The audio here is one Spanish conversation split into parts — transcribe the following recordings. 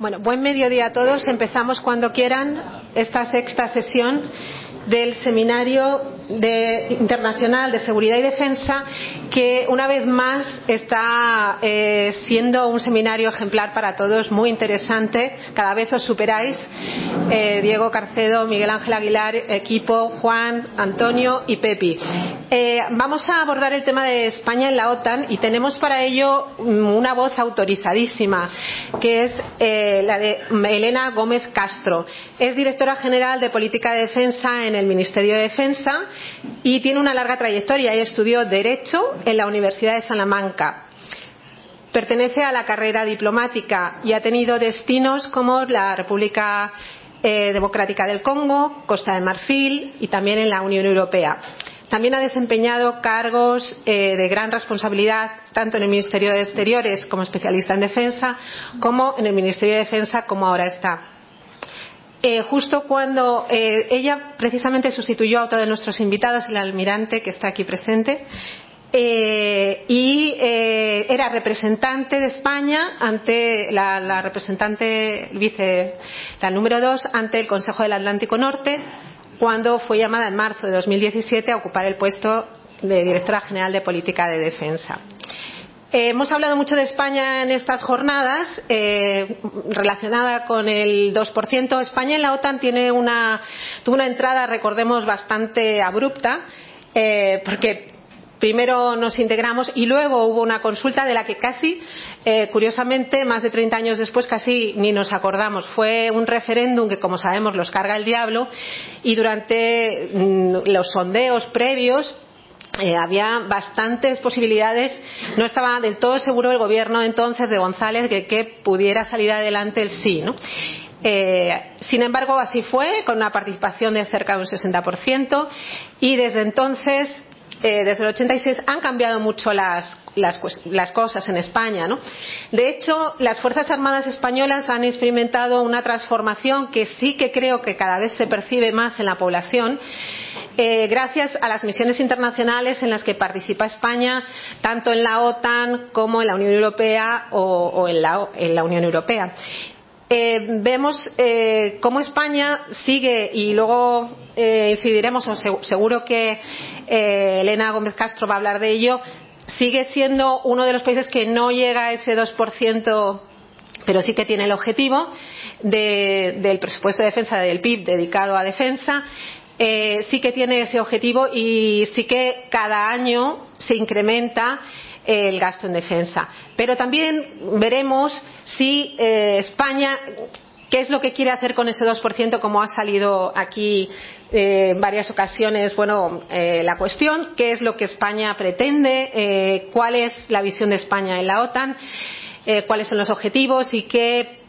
Bueno, buen mediodía a todos. Empezamos cuando quieran esta sexta sesión del Seminario de, Internacional de Seguridad y Defensa, que una vez más está eh, siendo un seminario ejemplar para todos, muy interesante. Cada vez os superáis. Eh, Diego Carcedo, Miguel Ángel Aguilar, equipo, Juan, Antonio y Pepi. Eh, vamos a abordar el tema de España en la OTAN y tenemos para ello mm, una voz autorizadísima, que es eh, la de Elena Gómez Castro. Es directora general de Política de Defensa en el Ministerio de Defensa y tiene una larga trayectoria y estudió Derecho en la Universidad de Salamanca. Pertenece a la carrera diplomática y ha tenido destinos como la República Democrática del Congo, Costa de Marfil y también en la Unión Europea. También ha desempeñado cargos eh, de gran responsabilidad tanto en el Ministerio de Exteriores como especialista en defensa, como en el Ministerio de Defensa, como ahora está. Eh, justo cuando eh, ella precisamente sustituyó a otro de nuestros invitados, el almirante que está aquí presente, eh, y eh, era representante de España ante la, representante vice, la número dos, ante el Consejo del Atlántico Norte, cuando fue llamada en marzo de 2017 a ocupar el puesto de directora general de política de defensa. Eh, hemos hablado mucho de España en estas jornadas, relacionada con el 2%. España en la OTAN tiene una, tuvo una entrada, recordemos, bastante abrupta, porque primero nos integramos y luego hubo una consulta de la que casi, eh, curiosamente, más de 30 años después, casi ni nos acordamos. Fue un referéndum que, como sabemos, los carga el diablo y durante mmm, los sondeos previos eh, había bastantes posibilidades. No estaba del todo seguro el gobierno entonces de González de que pudiera salir adelante el sí. ¿no? Eh, sin embargo, así fue, con una participación de cerca de un 60%, y desde entonces eh, desde el 86 han cambiado mucho las, las, cosas en España. De hecho, las Fuerzas Armadas españolas han experimentado una transformación que sí que creo que cada vez se percibe más en la población. Eh, gracias a las misiones internacionales en las que participa España, tanto en la OTAN como en la Unión Europea o, o en, la, en la Unión Europea. Eh, vemos eh, cómo España sigue y luego eh, incidiremos seguro que eh, Elena Gómez Castro va a hablar de ello sigue siendo uno de los países que no llega a ese 2% pero sí que tiene el objetivo de, del presupuesto de defensa del PIB dedicado a defensa. Eh, sí que tiene ese objetivo y sí que cada año se incrementa el gasto en defensa. Pero también veremos si eh, España qué es lo que quiere hacer con ese 2%, como ha salido aquí eh, en varias ocasiones, bueno, eh, la cuestión, qué es lo que España pretende, cuál es la visión de España en la OTAN, cuáles son los objetivos y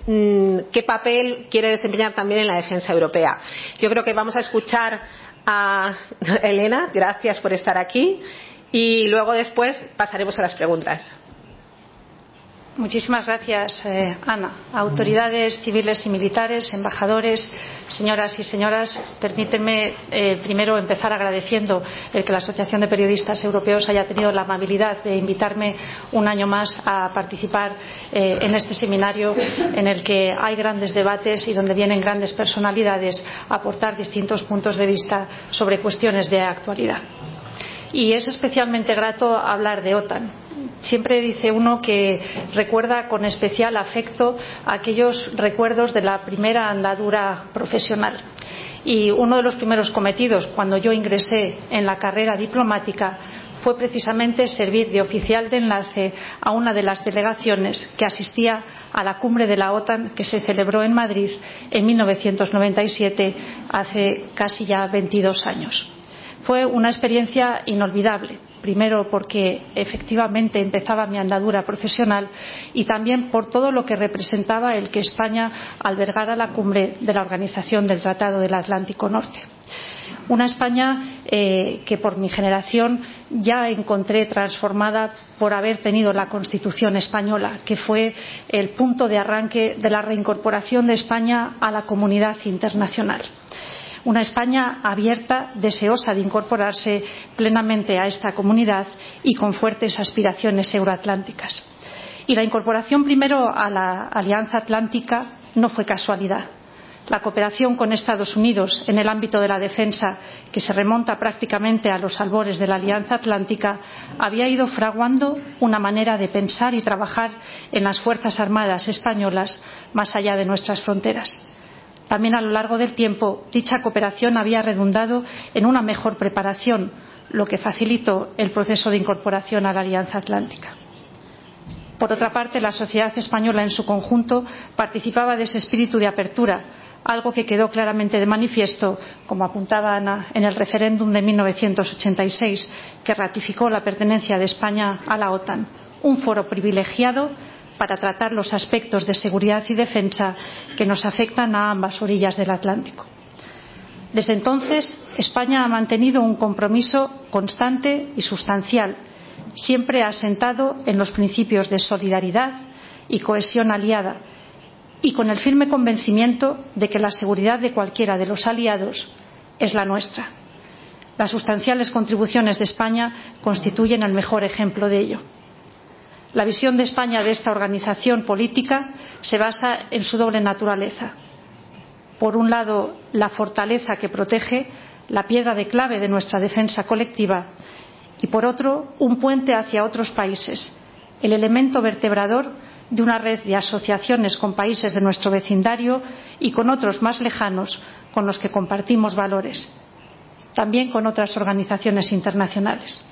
mm, qué papel quiere desempeñar también en la defensa europea. Yo creo que vamos a escuchar a Elena, gracias por estar aquí y luego después pasaremos a las preguntas. Muchísimas gracias, eh, Ana. Autoridades civiles y militares, embajadores, señoras y señoras, permítanme eh, primero empezar agradeciendo el que la Asociación de Periodistas Europeos haya tenido la amabilidad de invitarme un año más a participar eh, en este seminario en el que hay grandes debates y donde vienen grandes personalidades a aportar distintos puntos de vista sobre cuestiones de actualidad y es especialmente grato hablar de OTAN. Siempre dice uno que recuerda con especial afecto aquellos recuerdos de la primera andadura profesional. Y uno de los primeros cometidos cuando yo ingresé en la carrera diplomática fue precisamente servir de oficial de enlace a una de las delegaciones que asistía a la cumbre de la OTAN que se celebró en Madrid en 1997, hace casi ya 22 años fue una experiencia inolvidable primero porque efectivamente empezaba mi andadura profesional y también por todo lo que representaba el que España albergara la cumbre de la Organización del Tratado del Atlántico Norte. Una España eh, que por mi generación ya encontré transformada por haber tenido la Constitución española, que fue el punto de arranque de la reincorporación de España a la comunidad internacional una España abierta, deseosa de incorporarse plenamente a esta comunidad y con fuertes aspiraciones euroatlánticas. Y la incorporación primero a la Alianza Atlántica no fue casualidad. La cooperación con Estados Unidos en el ámbito de la defensa, que se remonta prácticamente a los albores de la Alianza Atlántica, había ido fraguando una manera de pensar y trabajar en las Fuerzas Armadas españolas más allá de nuestras fronteras. También a lo largo del tiempo, dicha cooperación había redundado en una mejor preparación, lo que facilitó el proceso de incorporación a la Alianza Atlántica. Por otra parte, la sociedad española en su conjunto participaba de ese espíritu de apertura, algo que quedó claramente de manifiesto, como apuntaba Ana, en el referéndum de 1986, que ratificó la pertenencia de España a la OTAN, un foro privilegiado para tratar los aspectos de seguridad y defensa que nos afectan a ambas orillas del Atlántico. Desde entonces, España ha mantenido un compromiso constante y sustancial, siempre asentado en los principios de solidaridad y cohesión aliada, y con el firme convencimiento de que la seguridad de cualquiera de los aliados es la nuestra. Las sustanciales contribuciones de España constituyen el mejor ejemplo de ello. La visión de España de esta organización política se basa en su doble naturaleza. Por un lado, la fortaleza que protege, la piedra de clave de nuestra defensa colectiva, y por otro, un puente hacia otros países, el elemento vertebrador de una red de asociaciones con países de nuestro vecindario y con otros más lejanos con los que compartimos valores, también con otras organizaciones internacionales.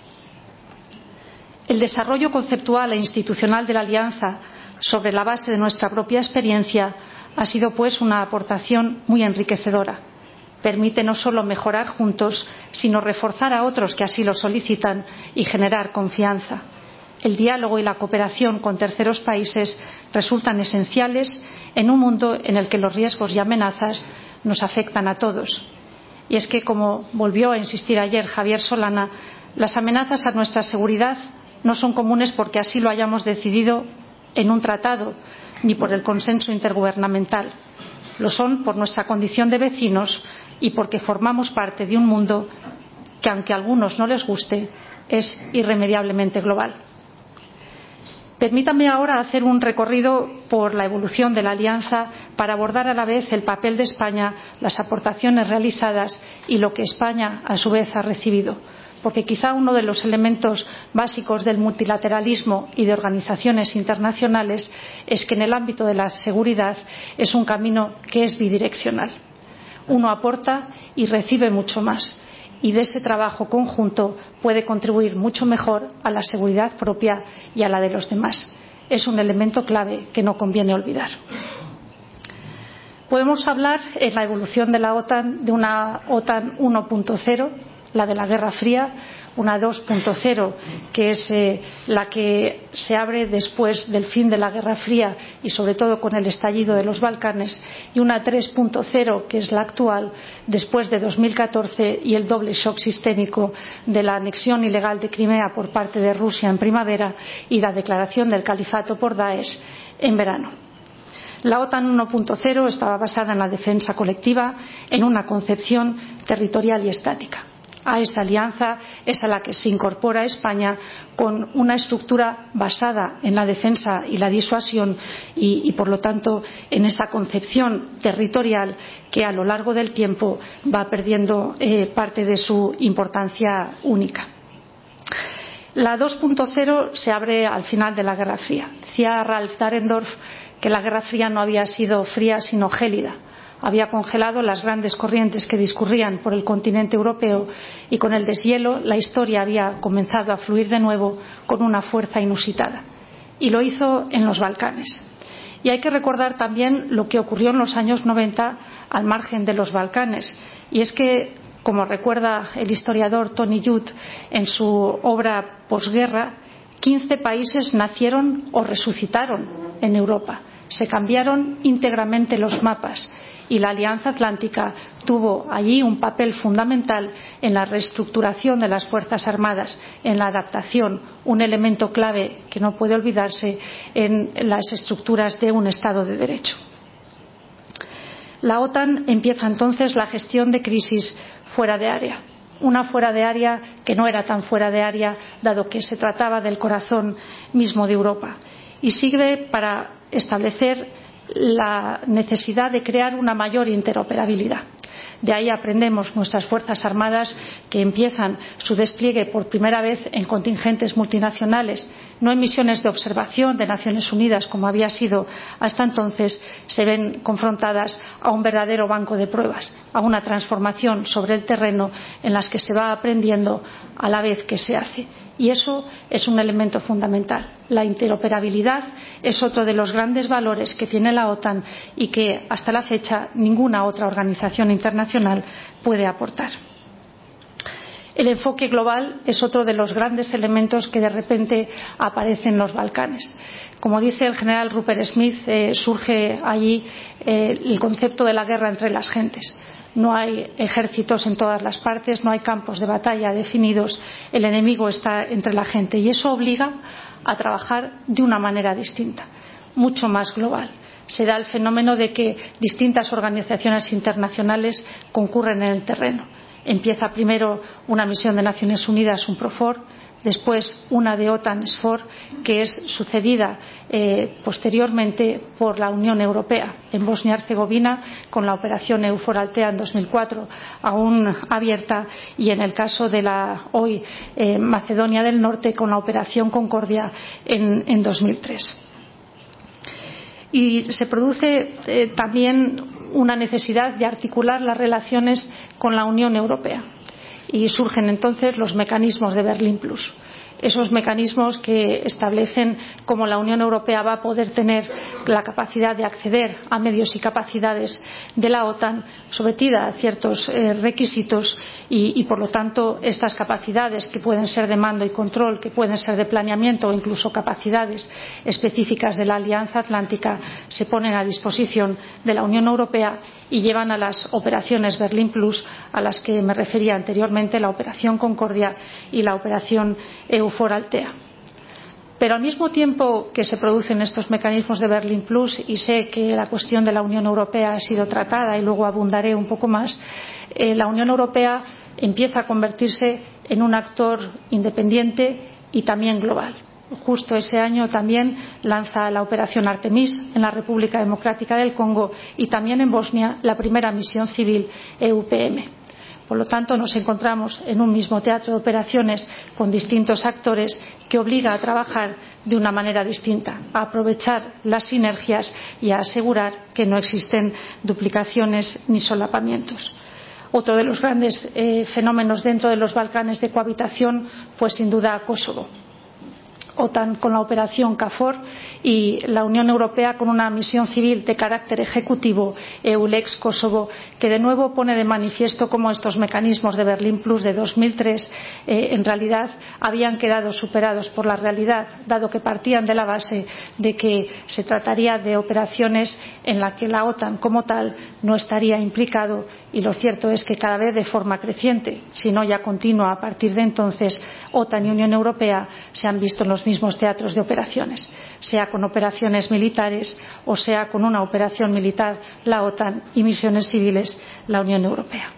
El desarrollo conceptual e institucional de la Alianza sobre la base de nuestra propia experiencia ha sido, pues, una aportación muy enriquecedora. Permite no solo mejorar juntos, sino reforzar a otros que así lo solicitan y generar confianza el diálogo y la cooperación con terceros países resultan esenciales en un mundo en el que los riesgos y amenazas nos afectan a todos. Y es que, como volvió a insistir ayer Javier Solana, las amenazas a nuestra seguridad no son comunes porque así lo hayamos decidido en un tratado ni por el consenso intergubernamental. Lo son por nuestra condición de vecinos y porque formamos parte de un mundo que, aunque a algunos no les guste, es irremediablemente global. Permítame ahora hacer un recorrido por la evolución de la alianza para abordar a la vez el papel de España, las aportaciones realizadas y lo que España, a su vez, ha recibido. Porque quizá uno de los elementos básicos del multilateralismo y de organizaciones internacionales es que en el ámbito de la seguridad es un camino que es bidireccional. Uno aporta y recibe mucho más y de ese trabajo conjunto puede contribuir mucho mejor a la seguridad propia y a la de los demás. Es un elemento clave que no conviene olvidar. Podemos hablar en la evolución de la OTAN de una OTAN 1.0, la de la Guerra Fría, una 2.0, que es eh, la que se abre después del fin de la Guerra Fría y sobre todo con el estallido de los Balcanes, y una 3.0, que es la actual, después de 2014 y el doble shock sistémico de la anexión ilegal de Crimea por parte de Rusia en primavera y la declaración del califato por Daesh en verano. La OTAN 1.0 estaba basada en la defensa colectiva, en una concepción territorial y estática a esa alianza es a la que se incorpora España con una estructura basada en la defensa y la disuasión y, por lo tanto, en esa concepción territorial que a lo largo del tiempo va perdiendo eh, parte de su importancia única. La 2.0 se abre al final de la Guerra Fría. Decía Ralph Dahrendorf que la Guerra Fría no había sido fría sino gélida había congelado las grandes corrientes que discurrían por el continente europeo y con el deshielo la historia había comenzado a fluir de nuevo con una fuerza inusitada. Y lo hizo en los Balcanes. Y hay que recordar también lo que ocurrió en los años 90 al margen de los Balcanes. Y es que, como recuerda el historiador Tony Judd en su obra Posguerra, 15 países nacieron o resucitaron en Europa. Se cambiaron íntegramente los mapas y la Alianza Atlántica tuvo allí un papel fundamental en la reestructuración de las Fuerzas Armadas, en la adaptación, un elemento clave que no puede olvidarse en las estructuras de un Estado de Derecho. La OTAN empieza entonces la gestión de crisis fuera de área una fuera de área que no era tan fuera de área, dado que se trataba del corazón mismo de Europa. Y sirve para establecer la necesidad de crear una mayor interoperabilidad. De ahí aprendemos nuestras Fuerzas Armadas que empiezan su despliegue por primera vez en contingentes multinacionales, no en misiones de observación de Naciones Unidas, como había sido hasta entonces, se ven confrontadas a un verdadero banco de pruebas, a una transformación sobre el terreno en las que se va aprendiendo a la vez que se hace. Y eso es un elemento fundamental. La interoperabilidad es otro de los grandes valores que tiene la OTAN y que hasta la fecha ninguna otra organización internacional puede aportar. El enfoque global es otro de los grandes elementos que de repente aparecen en los Balcanes. Como dice el general Rupert Smith, eh, surge allí eh, el concepto de la guerra entre las gentes no hay ejércitos en todas las partes, no hay campos de batalla definidos, el enemigo está entre la gente y eso obliga a trabajar de una manera distinta, mucho más global. Se da el fenómeno de que distintas organizaciones internacionales concurren en el terreno. Empieza primero una misión de Naciones Unidas, un PROFOR, después una de OTAN SFOR, que es sucedida eh, posteriormente por la Unión Europea en Bosnia-Herzegovina con la operación EUFOR Altea en 2004, aún abierta, y en el caso de la hoy eh, Macedonia del Norte con la operación Concordia en, en 2003. Y se produce eh, también una necesidad de articular las relaciones con la Unión Europea. Y surgen entonces los mecanismos de Berlín Plus esos mecanismos que establecen cómo la Unión Europea va a poder tener la capacidad de acceder a medios y capacidades de la OTAN sometida a ciertos eh, requisitos y, y, por lo tanto, estas capacidades que pueden ser de mando y control, que pueden ser de planeamiento o incluso capacidades específicas de la Alianza Atlántica se ponen a disposición de la Unión Europea y llevan a las operaciones Berlín Plus a las que me refería anteriormente, la Operación Concordia y la Operación EUFOR Altea. Pero al mismo tiempo que se producen estos mecanismos de Berlín Plus, y sé que la cuestión de la Unión Europea ha sido tratada y luego abundaré un poco más, eh, la Unión Europea empieza a convertirse en un actor independiente y también global justo ese año también lanza la operación Artemis en la República Democrática del Congo y también en Bosnia la primera misión civil EUPM. Por lo tanto, nos encontramos en un mismo teatro de operaciones con distintos actores que obliga a trabajar de una manera distinta, a aprovechar las sinergias y a asegurar que no existen duplicaciones ni solapamientos. Otro de los grandes eh, fenómenos dentro de los Balcanes de cohabitación fue sin duda Kosovo OTAN con la operación KFOR y la Unión Europea con una misión civil de carácter ejecutivo EULEX Kosovo, que de nuevo pone de manifiesto cómo estos mecanismos de Berlín Plus de 2003 eh, en realidad habían quedado superados por la realidad, dado que partían de la base de que se trataría de operaciones en las que la OTAN como tal no estaría implicado y lo cierto es que cada vez de forma creciente, si no ya continua a partir de entonces, OTAN y Unión Europea se han visto en los mismos teatros de operaciones, sea con operaciones militares o sea con una operación militar la OTAN y misiones civiles la Unión Europea.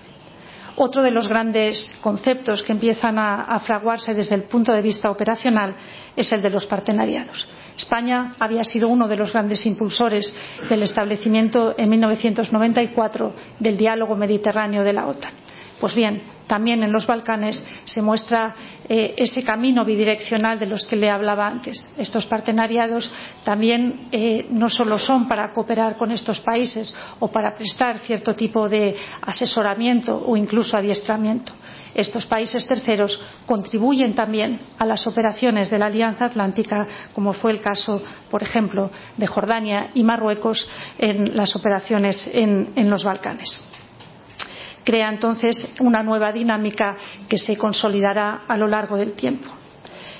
Otro de los grandes conceptos que empiezan a, fraguarse desde el punto de vista operacional es el de los partenariados. España había sido uno de los grandes impulsores del establecimiento en 1994 del diálogo mediterráneo de la OTAN. Pues bien, también en los Balcanes se muestra eh, ese camino bidireccional de los que le hablaba antes. Estos partenariados también eh, no solo son para cooperar con estos países o para prestar cierto tipo de asesoramiento o incluso adiestramiento. Estos países terceros contribuyen también a las operaciones de la Alianza Atlántica, como fue el caso, por ejemplo, de Jordania y Marruecos en las operaciones en, los Balcanes crea entonces una nueva dinámica que se consolidará a lo largo del tiempo.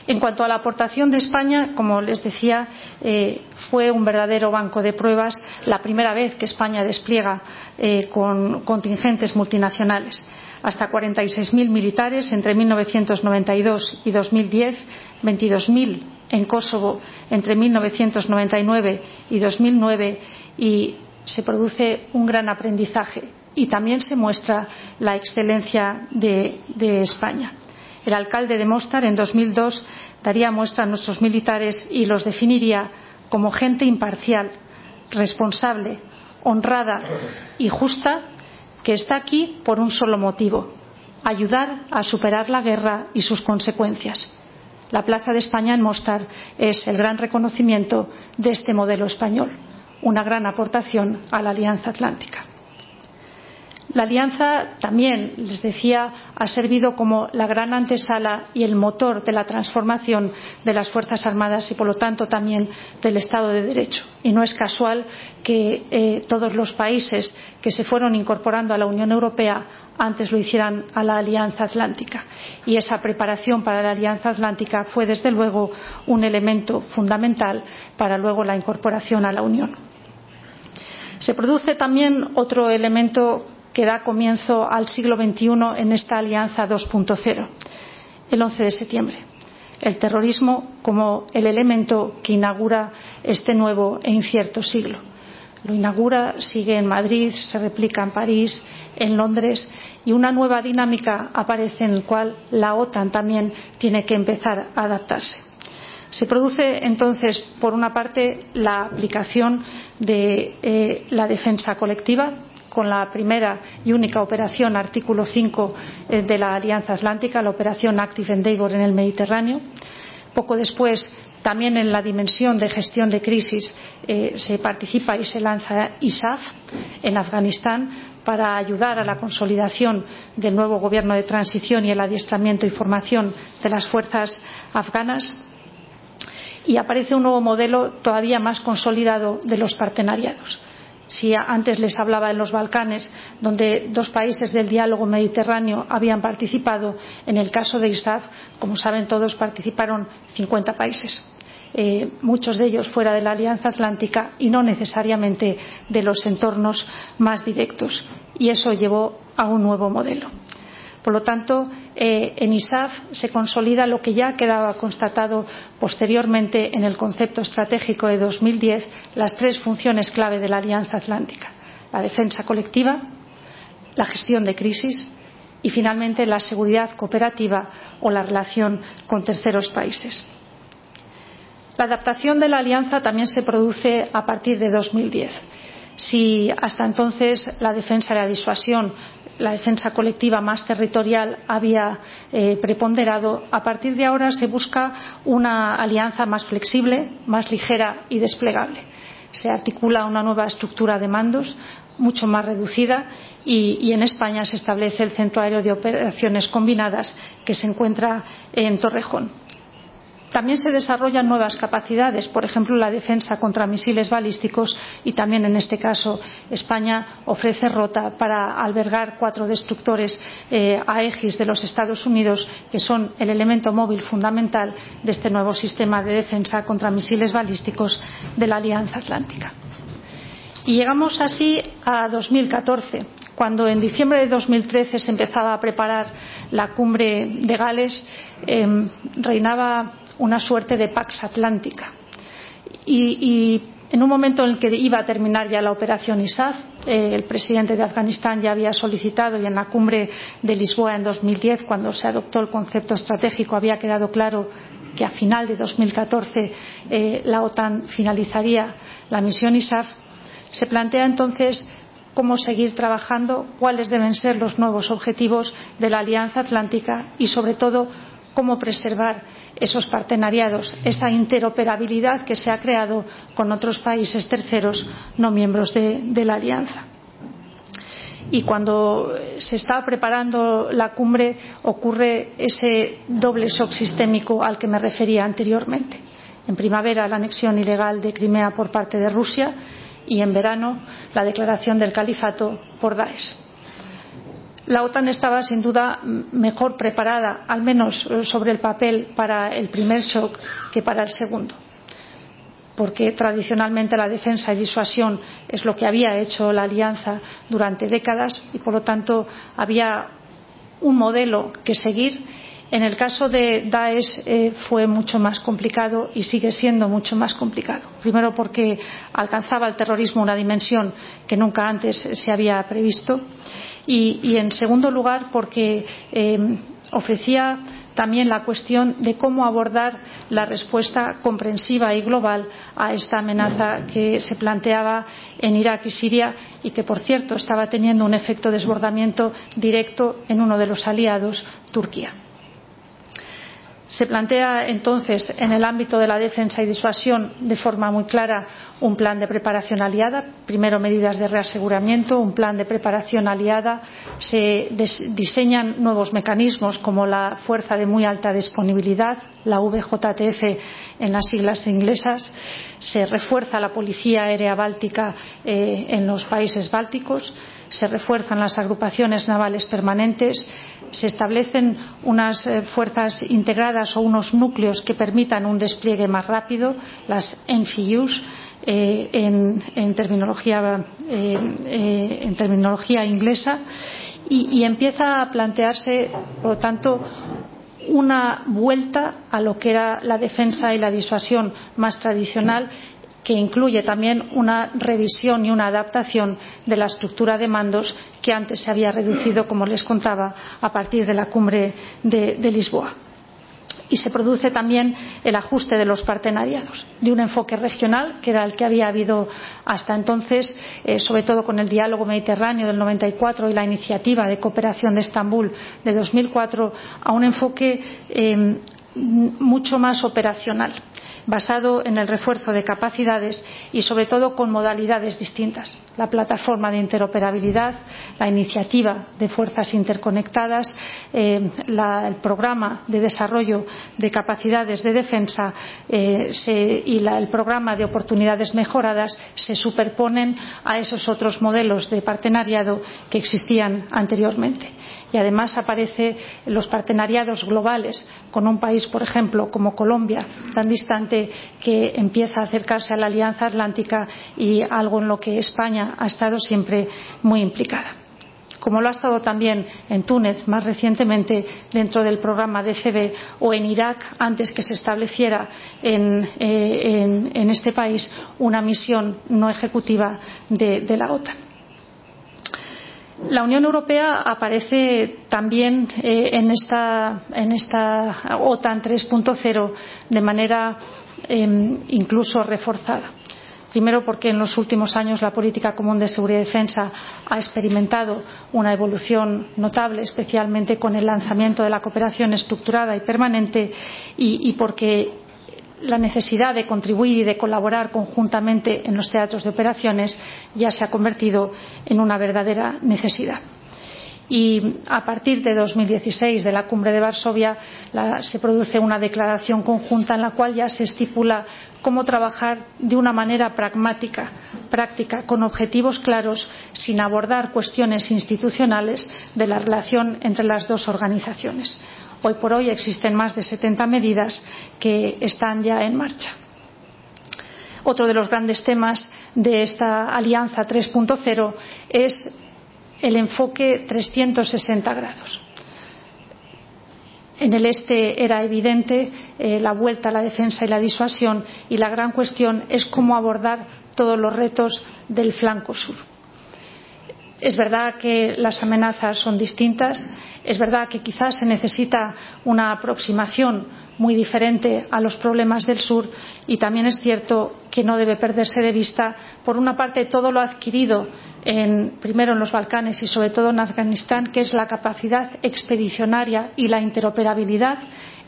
En cuanto a la aportación de España, como les decía, eh, fue un verdadero banco de pruebas la primera vez que España despliega eh, con contingentes multinacionales. Hasta 46.000 militares entre 1992 y 2010, 22.000 en Kosovo entre 1999 y 2009 y se produce un gran aprendizaje y también se muestra la excelencia de, de España. El alcalde de Mostar en 2002 daría muestra a nuestros militares y los definiría como gente imparcial, responsable, honrada y justa que está aquí por un solo motivo ayudar a superar la guerra y sus consecuencias. La Plaza de España en Mostar es el gran reconocimiento de este modelo español, una gran aportación a la Alianza Atlántica. La alianza también, les decía, ha servido como la gran antesala y el motor de la transformación de las Fuerzas Armadas y, por lo tanto, también del Estado de Derecho. Y no es casual que eh, todos los países que se fueron incorporando a la Unión Europea antes lo hicieran a la Alianza Atlántica. Y esa preparación para la Alianza Atlántica fue, desde luego, un elemento fundamental para luego la incorporación a la Unión. Se produce también otro elemento que da comienzo al siglo XXI en esta Alianza 2.0, el 11 de septiembre. El terrorismo como el elemento que inaugura este nuevo e incierto siglo. Lo inaugura, sigue en Madrid, se replica en París, en Londres y una nueva dinámica aparece en la cual la OTAN también tiene que empezar a adaptarse. Se produce entonces, por una parte, la aplicación de eh, la defensa colectiva, con la primera y única operación artículo 5 eh, de la Alianza Atlántica, la operación Active Endeavour en el Mediterráneo. Poco después, también en la dimensión de gestión de crisis, eh, se participa y se lanza ISAF en Afganistán para ayudar a la consolidación del nuevo gobierno de transición y el adiestramiento y formación de las fuerzas afganas. Y aparece un nuevo modelo todavía más consolidado de los partenariados si antes les hablaba en los Balcanes, donde dos países del diálogo mediterráneo habían participado, en el caso de ISAF, como saben todos, participaron 50 países. Eh, muchos de ellos fuera de la Alianza Atlántica y no necesariamente de los entornos más directos. Y eso llevó a un nuevo modelo. Por lo tanto, eh, en ISAF se consolida lo que ya quedaba constatado posteriormente en el concepto estratégico de 2010, las tres funciones clave de la Alianza Atlántica la defensa colectiva, la gestión de crisis y, finalmente, la seguridad cooperativa o la relación con terceros países. La adaptación de la alianza también se produce a partir de 2010. Si hasta entonces la defensa la disuasión la defensa colectiva más territorial había eh, preponderado, a partir de ahora se busca una alianza más flexible, más ligera y desplegable. Se articula una nueva estructura de mandos mucho más reducida y, y, en España se establece el Centro Aéreo de Operaciones Combinadas que se encuentra en Torrejón. También se desarrollan nuevas capacidades, por ejemplo, la defensa contra misiles balísticos y también, en este caso, España ofrece rota para albergar cuatro destructores eh, Aegis de los Estados Unidos, que son el elemento móvil fundamental de este nuevo sistema de defensa contra misiles balísticos de la Alianza Atlántica. Y llegamos así a 2014, cuando en diciembre de 2013 se empezaba a preparar la cumbre de Gales, eh, reinaba una suerte de Pax Atlántica. Y, en un momento en el que iba a terminar ya la operación ISAF, eh, el presidente de Afganistán ya había solicitado y en la cumbre de Lisboa en 2010, cuando se adoptó el concepto estratégico, había quedado claro que a final de 2014 eh, la OTAN finalizaría la misión ISAF, se plantea entonces cómo seguir trabajando, cuáles deben ser los nuevos objetivos de la Alianza Atlántica y, sobre todo, cómo preservar esos partenariados, esa interoperabilidad que se ha creado con otros países terceros no miembros de, la alianza. Y cuando se está preparando la cumbre ocurre ese doble shock sistémico al que me refería anteriormente. En primavera la anexión ilegal de Crimea por parte de Rusia y en verano la declaración del califato por Daesh la OTAN estaba sin duda mejor preparada, al menos eh, sobre el papel, para el primer shock que para el segundo. Porque tradicionalmente la defensa y disuasión es lo que había hecho la alianza durante décadas y, por lo tanto, había un modelo que seguir. En el caso de Daesh eh, fue mucho más complicado y sigue siendo mucho más complicado. Primero porque alcanzaba el terrorismo una dimensión que nunca antes se había previsto y, en segundo lugar porque eh, ofrecía también la cuestión de cómo abordar la respuesta comprensiva y global a esta amenaza que se planteaba en Irak y Siria y que, por cierto, estaba teniendo un efecto desbordamiento directo en uno de los aliados, Turquía. Se plantea entonces en el ámbito de la defensa y disuasión de forma muy clara un plan de preparación aliada, primero medidas de reaseguramiento, un plan de preparación aliada, se diseñan nuevos mecanismos como la fuerza de muy alta disponibilidad, la VJTF en las siglas inglesas, se refuerza la policía aérea báltica eh, en los países bálticos, se refuerzan las agrupaciones navales permanentes, se establecen unas eh, fuerzas integradas o unos núcleos que permitan un despliegue más rápido, las NFIUs, eh, en, en, terminología, eh, en, terminología, inglesa y, y, empieza a plantearse, por lo tanto, una vuelta a lo que era la defensa y la disuasión más tradicional que incluye también una revisión y una adaptación de la estructura de mandos que antes se había reducido, como les contaba, a partir de la cumbre de, Lisboa. Y se produce también el ajuste de los partenariados de un enfoque regional que era el que había habido hasta entonces eh, sobre todo con el diálogo mediterráneo del 94 y la iniciativa de cooperación de Estambul de 2004 a un enfoque eh, mucho más operacional basado en el refuerzo de capacidades y sobre todo con modalidades distintas. La plataforma de interoperabilidad la iniciativa de fuerzas interconectadas eh, el programa de desarrollo de capacidades de defensa eh, y el programa de oportunidades mejoradas se superponen a esos otros modelos de partenariado que existían anteriormente y además aparece los partenariados globales con un país, por ejemplo, como Colombia, tan distante que empieza a acercarse a la Alianza Atlántica y algo en lo que España ha estado siempre muy implicada como lo ha estado también en Túnez más recientemente dentro del programa DCB o en Irak antes que se estableciera en, eh, este país una misión no ejecutiva de la OTAN. La Unión Europea aparece también eh, en, esta, en, esta, OTAN 3.0 de manera eh, incluso reforzada. Primero, porque en los últimos años la política común de seguridad y defensa ha experimentado una evolución notable, especialmente con el lanzamiento de la cooperación estructurada y permanente, y porque la necesidad de contribuir y de colaborar conjuntamente en los teatros de operaciones ya se ha convertido en una verdadera necesidad. Y a partir de 2016, de la cumbre de Varsovia, se produce una declaración conjunta en la cual ya se estipula cómo trabajar de una manera pragmática, práctica, con objetivos claros, sin abordar cuestiones institucionales de la relación entre las dos organizaciones Hoy por hoy existen más de 70 medidas que están ya en marcha. Otro de los grandes temas de esta alianza 3.0 es el enfoque 360 grados. En el este era evidente eh, la vuelta a la defensa y la disuasión y la gran cuestión es cómo abordar todos los retos del flanco sur. Es verdad que las amenazas son distintas, es verdad que quizás se necesita una aproximación muy diferente a los problemas del sur. Y también es cierto que no debe perderse de vista, por una parte, todo lo adquirido en, primero en los Balcanes y sobre todo en Afganistán, que es la capacidad expedicionaria y la interoperabilidad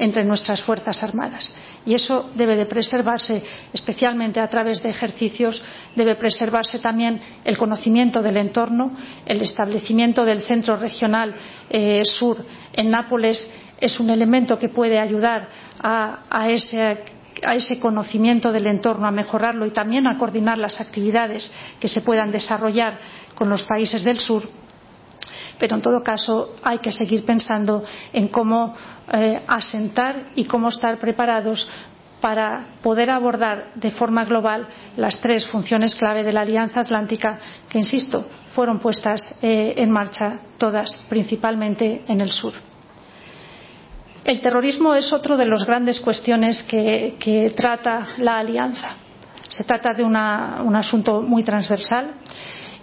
entre nuestras Fuerzas Armadas. Y eso debe de preservarse, especialmente a través de ejercicios, debe preservarse también el conocimiento del entorno, el establecimiento del centro regional eh, sur en Nápoles es un elemento que puede ayudar a, ese conocimiento del entorno, a mejorarlo y también a coordinar las actividades que se puedan desarrollar con los países del sur pero en todo caso hay que seguir pensando en cómo eh, asentar y cómo estar preparados para poder abordar de forma global las tres funciones clave de la Alianza Atlántica que, insisto, fueron puestas eh, en marcha todas, principalmente en el sur. El terrorismo es otro de las grandes cuestiones que, trata la Alianza. Se trata de un asunto muy transversal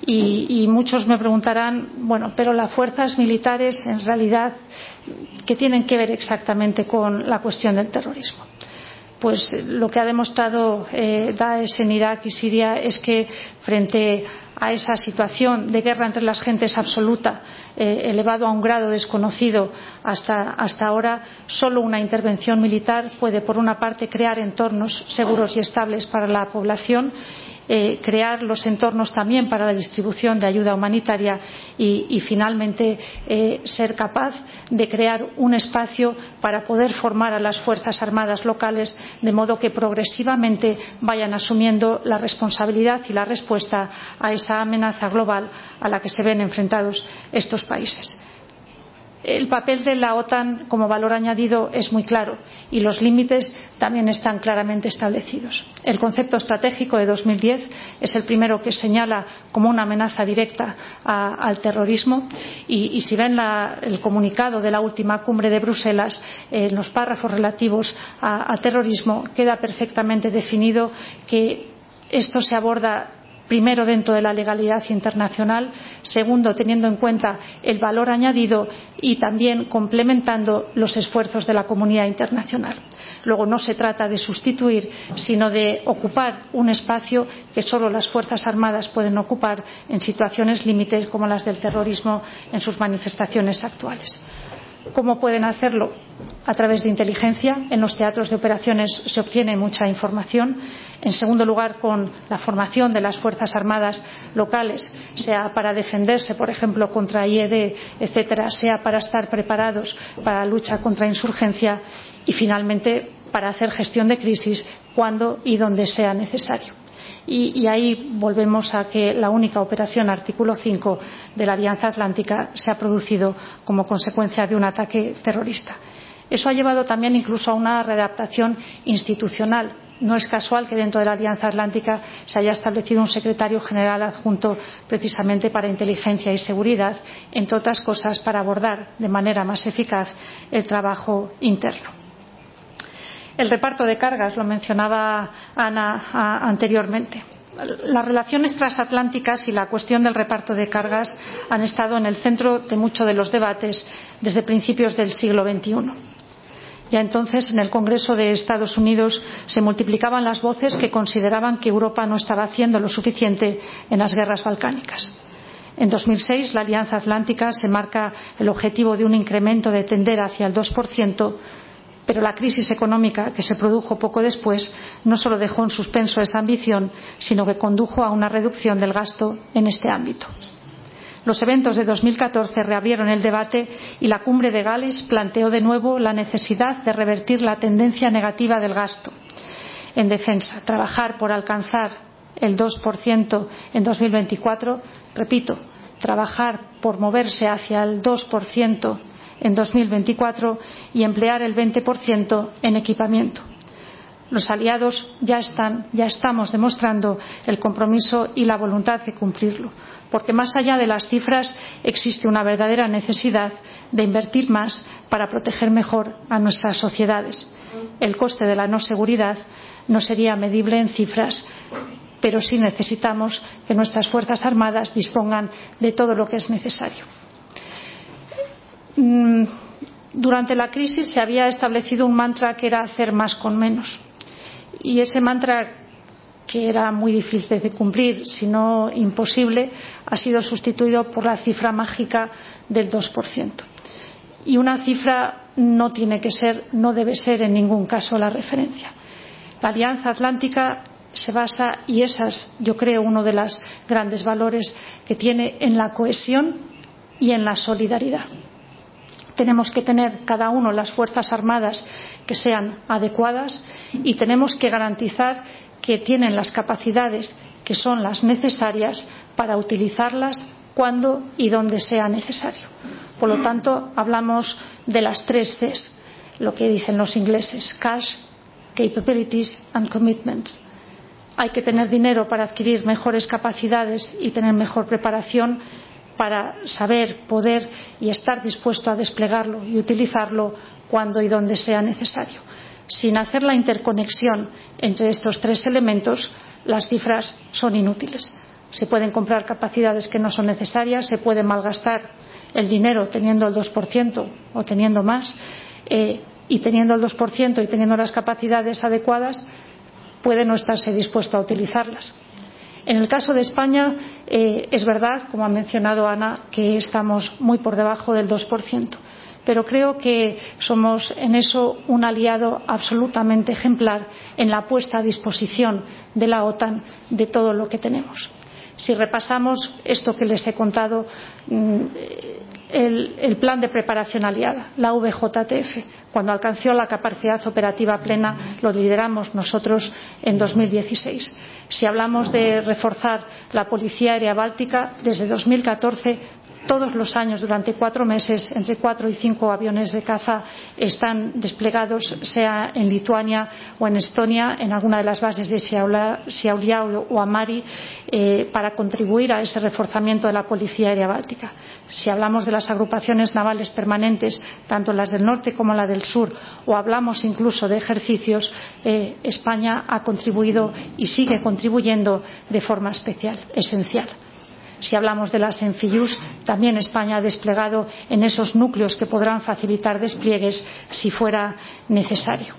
Y, muchos me preguntarán, bueno, pero las fuerzas militares en realidad, ¿qué tienen que ver exactamente con la cuestión del terrorismo? pues lo que ha demostrado eh, Daesh en Irak y Siria es que frente a esa situación de guerra entre las gentes absoluta, eh, elevado a un grado desconocido hasta, ahora, solo una intervención militar puede, por una parte, crear entornos seguros y estables para la población eh, crear los entornos también para la distribución de ayuda humanitaria y, y finalmente, eh, ser capaz de crear un espacio para poder formar a las Fuerzas Armadas locales de modo que progresivamente vayan asumiendo la responsabilidad y la respuesta a esa amenaza global a la que se ven enfrentados estos países el papel de la OTAN como valor añadido es muy claro y los límites también están claramente establecidos. El concepto estratégico de 2010 es el primero que señala como una amenaza directa al terrorismo y, si ven el comunicado de la última cumbre de Bruselas, eh, en los párrafos relativos al terrorismo queda perfectamente definido que esto se aborda primero dentro de la legalidad internacional, segundo teniendo en cuenta el valor añadido y también complementando los esfuerzos de la comunidad internacional. Luego no se trata de sustituir, sino de ocupar un espacio que solo las Fuerzas Armadas pueden ocupar en situaciones límites como las del terrorismo en sus manifestaciones actuales. ¿Cómo pueden hacerlo? A través de inteligencia. En los teatros de operaciones se obtiene mucha información. En segundo lugar, con la formación de las Fuerzas Armadas locales, sea para defenderse, por ejemplo, contra IED, etcétera, sea para estar preparados para la lucha contra insurgencia y, finalmente, para hacer gestión de crisis cuando y donde sea necesario. Y, ahí volvemos a que la única operación artículo 5 de la Alianza Atlántica se ha producido como consecuencia de un ataque terrorista. Eso ha llevado también incluso a una readaptación institucional. No es casual que dentro de la Alianza Atlántica se haya establecido un secretario general adjunto precisamente para inteligencia y seguridad, entre otras cosas para abordar de manera más eficaz el trabajo interno. El reparto de cargas lo mencionaba Ana anteriormente. Las relaciones transatlánticas y la cuestión del reparto de cargas han estado en el centro de muchos de los debates desde principios del siglo XXI. Ya entonces, en el Congreso de Estados Unidos se multiplicaban las voces que consideraban que Europa no estaba haciendo lo suficiente en las guerras balcánicas. En 2006, la Alianza Atlántica se marca el objetivo de un incremento de tender hacia el 2%, pero la crisis económica que se produjo poco después no solo dejó en suspenso esa ambición, sino que condujo a una reducción del gasto en este ámbito. Los eventos de 2014 reabrieron el debate y la cumbre de Gales planteó de nuevo la necesidad de revertir la tendencia negativa del gasto en defensa, trabajar por alcanzar el 2% en 2024, repito, trabajar por moverse hacia el 2% en 2024 y emplear el 20% en equipamiento. Los aliados ya están, ya estamos demostrando el compromiso y la voluntad de cumplirlo, porque más allá de las cifras existe una verdadera necesidad de invertir más para proteger mejor a nuestras sociedades. El coste de la no seguridad no sería medible en cifras, pero sí necesitamos que nuestras Fuerzas Armadas dispongan de todo lo que es necesario. Mm, durante la crisis se había establecido un mantra que era hacer más con menos. Y ese mantra, que era muy difícil de cumplir, si no imposible, ha sido sustituido por la cifra mágica del 2%. Y una cifra no tiene que ser, no debe ser en ningún caso la referencia. La Alianza Atlántica se basa, y esa es, yo creo, uno de los grandes valores que tiene en la cohesión y en la solidaridad tenemos que tener cada uno las fuerzas armadas que sean adecuadas y tenemos que garantizar que tienen las capacidades que son las necesarias para utilizarlas cuando y donde sea necesario. Por lo tanto, hablamos de las tres Cs, lo que dicen los ingleses, cash, capabilities and commitments. Hay que tener dinero para adquirir mejores capacidades y tener mejor preparación para saber, poder y estar dispuesto a desplegarlo y utilizarlo cuando y donde sea necesario. Sin hacer la interconexión entre estos tres elementos, las cifras son inútiles. Se pueden comprar capacidades que no son necesarias, se puede malgastar el dinero teniendo el 2% o teniendo más, eh, y teniendo el 2% y teniendo las capacidades adecuadas, puede no estarse dispuesto a utilizarlas. En el caso de España, eh, es verdad, como ha mencionado Ana, que estamos muy por debajo del 2%, pero creo que somos en eso un aliado absolutamente ejemplar en la puesta a disposición de la OTAN de todo lo que tenemos. Si repasamos esto que les he contado, mm, el, plan de preparación aliada, la VJTF. Cuando alcanzó la capacidad operativa plena, lo lideramos nosotros en 2016. Si hablamos de reforzar la Policía Aérea Báltica, desde 2014 todos los años durante cuatro meses entre cuatro y cinco aviones de caza están desplegados sea en Lituania o en Estonia en alguna de las bases de Šiauliai o Amari eh, para contribuir a ese reforzamiento de la policía aérea báltica. Si hablamos de las agrupaciones navales permanentes, tanto las del norte como la del sur, o hablamos incluso de ejercicios, eh, España ha contribuido y sigue contribuyendo de forma especial, esencial. Si hablamos de las Enfillus, también España ha desplegado en esos núcleos que podrán facilitar despliegues si fuera necesario.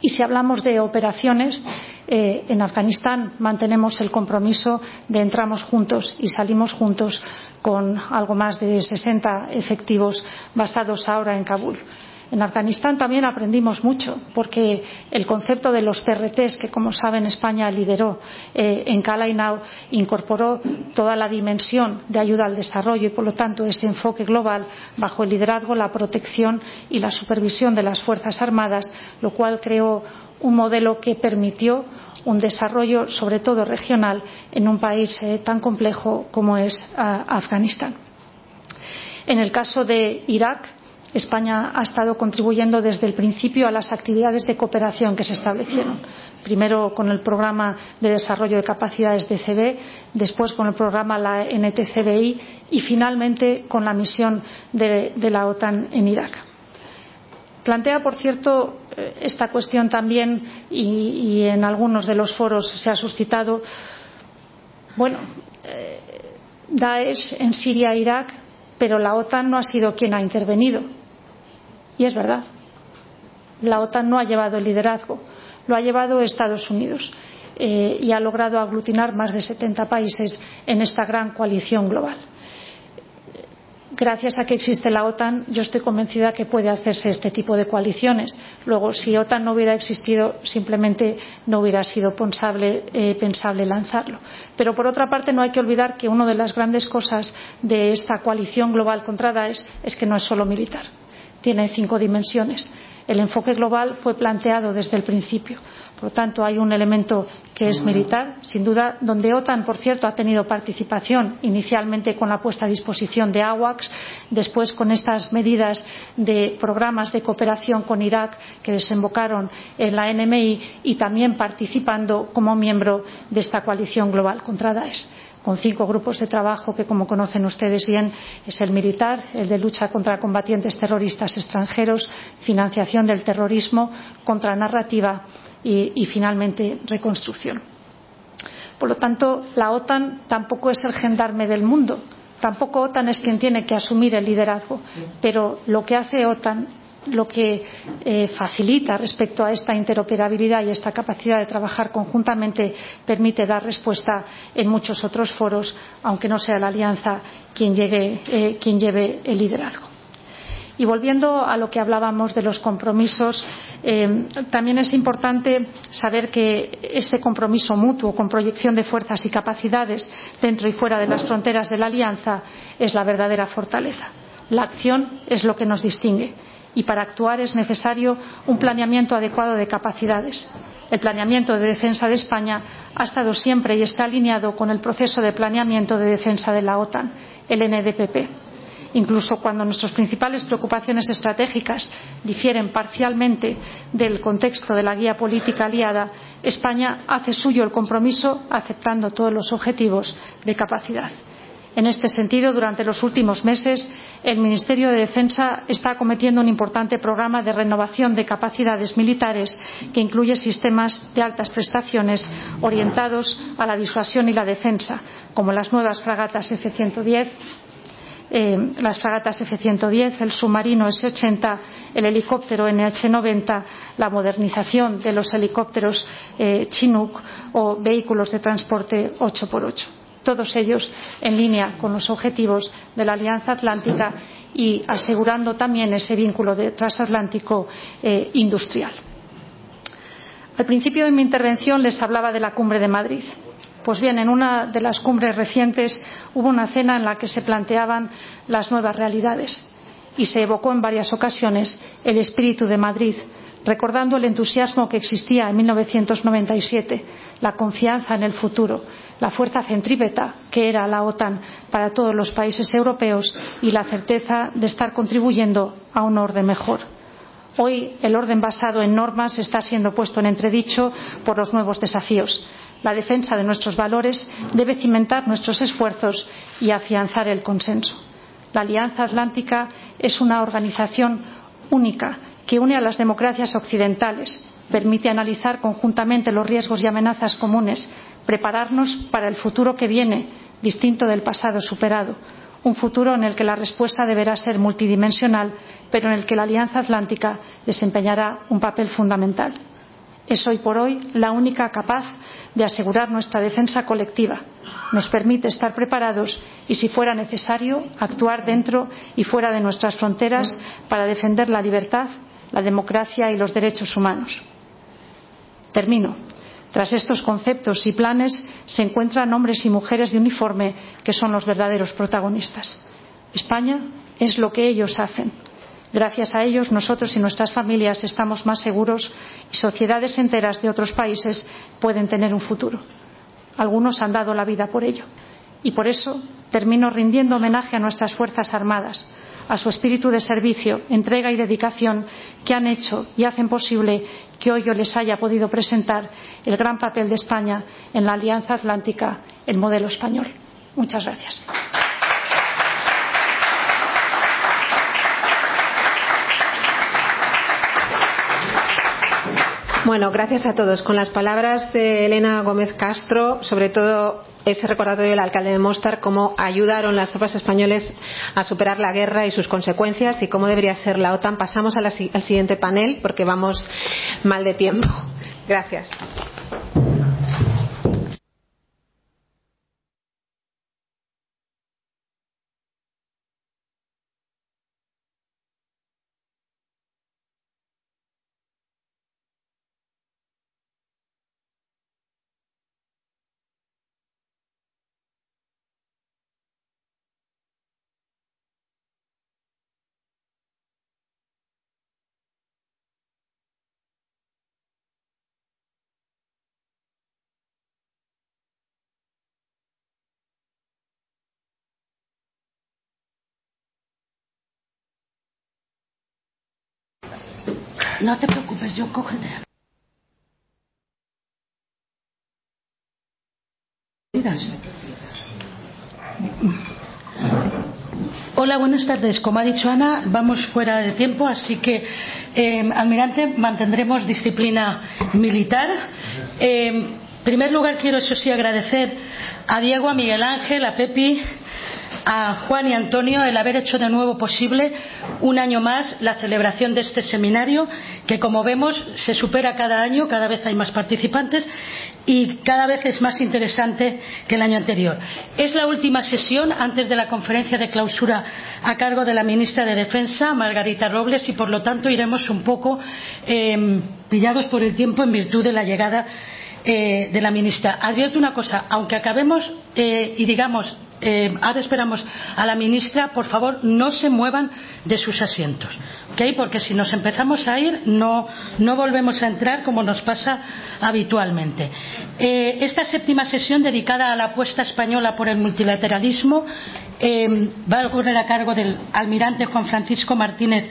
Y si hablamos de operaciones, eh, en Afganistán mantenemos el compromiso de entramos juntos y salimos juntos con algo más de 60 efectivos basados ahora en Kabul. En Afganistán también aprendimos mucho, porque el concepto de los TRTs, que como saben España lideró eh, en Kalainau, incorporó toda la dimensión de ayuda al desarrollo y, por lo tanto, ese enfoque global bajo el liderazgo, la protección y la supervisión de las Fuerzas Armadas, lo cual creó un modelo que permitió un desarrollo, sobre todo regional, en un país eh, tan complejo como es uh, Afganistán. En el caso de Irak, España ha estado contribuyendo desde el principio a las actividades de cooperación que se establecieron. Primero con el programa de desarrollo de capacidades de CB, después con el programa la NTCBI y finalmente con la misión de, la OTAN en Irak. Plantea, por cierto, eh, esta cuestión también y, y en algunos de los foros se ha suscitado. Bueno, eh, Daesh en Siria e Irak, pero la OTAN no ha sido quien ha intervenido y es verdad. La OTAN no ha llevado el liderazgo, lo ha llevado Estados Unidos eh, y ha logrado aglutinar más de 70 países en esta gran coalición global. Gracias a que existe la OTAN, yo estoy convencida que puede hacerse este tipo de coaliciones. Luego, si OTAN no hubiera existido, simplemente no hubiera sido pensable, eh, pensable lanzarlo. Pero, por otra parte, no hay que olvidar que una de las grandes cosas de esta coalición global contra Daesh es que no es solo militar tiene cinco dimensiones. El enfoque global fue planteado desde el principio. Por lo tanto, hay un elemento que es militar, sin duda, donde OTAN, por cierto, ha tenido participación inicialmente con la puesta a disposición de AWACS, después con estas medidas de programas de cooperación con Irak que desembocaron en la NMI y también participando como miembro de esta coalición global contra Daesh con cinco grupos de trabajo que, como conocen ustedes bien, es el militar, el de lucha contra combatientes terroristas extranjeros, financiación del terrorismo, contranarrativa y, finalmente reconstrucción. Por lo tanto, la OTAN tampoco es el gendarme del mundo, tampoco OTAN es quien tiene que asumir el liderazgo, pero lo que hace OTAN lo que eh, facilita respecto a esta interoperabilidad y esta capacidad de trabajar conjuntamente permite dar respuesta en muchos otros foros, aunque no sea la alianza quien, eh, quien lleve el liderazgo. Y volviendo a lo que hablábamos de los compromisos, eh, también es importante saber que este compromiso mutuo con proyección de fuerzas y capacidades dentro y fuera de las fronteras de la alianza es la verdadera fortaleza. La acción es lo que nos distingue y para actuar es necesario un planeamiento adecuado de capacidades. El planeamiento de defensa de España ha estado siempre y está alineado con el proceso de planeamiento de defensa de la OTAN, el NDPP. Incluso cuando nuestras principales preocupaciones estratégicas difieren parcialmente del contexto de la guía política aliada, España hace suyo el compromiso aceptando todos los objetivos de capacidad. En este sentido, durante los últimos meses, el Ministerio de Defensa está acometiendo un importante programa de renovación de capacidades militares que incluye sistemas de altas prestaciones orientados a la disuasión y la defensa, como las nuevas fragatas F-110, eh, las fragatas F-110, el submarino S-80, el helicóptero NH-90, la modernización de los helicópteros eh, Chinook o vehículos de transporte 8x8 todos ellos en línea con los objetivos de la Alianza Atlántica y asegurando también ese vínculo transatlántico eh, industrial. Al principio de mi intervención les hablaba de la cumbre de Madrid. Pues bien, en una de las cumbres recientes hubo una cena en la que se planteaban las nuevas realidades y se evocó en varias ocasiones el espíritu de Madrid, recordando el entusiasmo que existía en 1997, la confianza en el futuro, la fuerza centrípeta que era la OTAN para todos los países europeos y la certeza de estar contribuyendo a un orden mejor. Hoy el orden basado en normas está siendo puesto en entredicho por los nuevos desafíos. La defensa de nuestros valores debe cimentar nuestros esfuerzos y afianzar el consenso. La Alianza Atlántica es una organización única que une a las democracias occidentales, permite analizar conjuntamente los riesgos y amenazas comunes, prepararnos para el futuro que viene, distinto del pasado superado, un futuro en el que la respuesta deberá ser multidimensional, pero en el que la Alianza Atlántica desempeñará un papel fundamental. Es hoy por hoy la única capaz de asegurar nuestra defensa colectiva. Nos permite estar preparados y, si fuera necesario, actuar dentro y fuera de nuestras fronteras para defender la libertad, la democracia y los derechos humanos. Termino. Tras estos conceptos y planes se encuentran hombres y mujeres de uniforme que son los verdaderos protagonistas. España es lo que ellos hacen. Gracias a ellos, nosotros y nuestras familias estamos más seguros y sociedades enteras de otros países pueden tener un futuro. Algunos han dado la vida por ello. Y por eso termino rindiendo homenaje a nuestras Fuerzas Armadas, a su espíritu de servicio, entrega y dedicación que han hecho y hacen posible que hoy yo les haya podido presentar el gran papel de España en la Alianza Atlántica, el modelo español. Muchas gracias. Bueno, gracias a todos. Con las palabras de Elena Gómez Castro, sobre todo ese recordatorio del alcalde de Mostar, cómo ayudaron las tropas españoles a superar la guerra y sus consecuencias y cómo debería ser la OTAN. Pasamos al siguiente panel porque vamos mal de tiempo. Gracias. No te preocupes, yo cógete. Hola, buenas tardes. Como ha dicho Ana, vamos fuera de tiempo, así que, eh, almirante, mantendremos disciplina militar. Eh, en primer lugar, quiero, eso sí, agradecer a Diego, a Miguel Ángel, a Pepi, a Juan y Antonio el haber hecho de nuevo posible un año más la celebración de este seminario que como vemos se supera cada año, cada vez hay más participantes y cada vez es más interesante que el año anterior. Es la última sesión antes de la conferencia de clausura a cargo de la ministra de Defensa, Margarita Robles, y por lo tanto iremos un poco eh, pillados por el tiempo en virtud de la llegada eh, de la ministra. Advierto una cosa, aunque acabemos eh, y digamos ahora esperamos a la ministra, por favor, no se muevan de sus asientos, porque si nos empezamos a ir no, no volvemos a entrar como nos pasa habitualmente. Eh, esta séptima sesión dedicada a la apuesta española por el multilateralismo eh, va a ocurrir a cargo del almirante Juan Francisco Martínez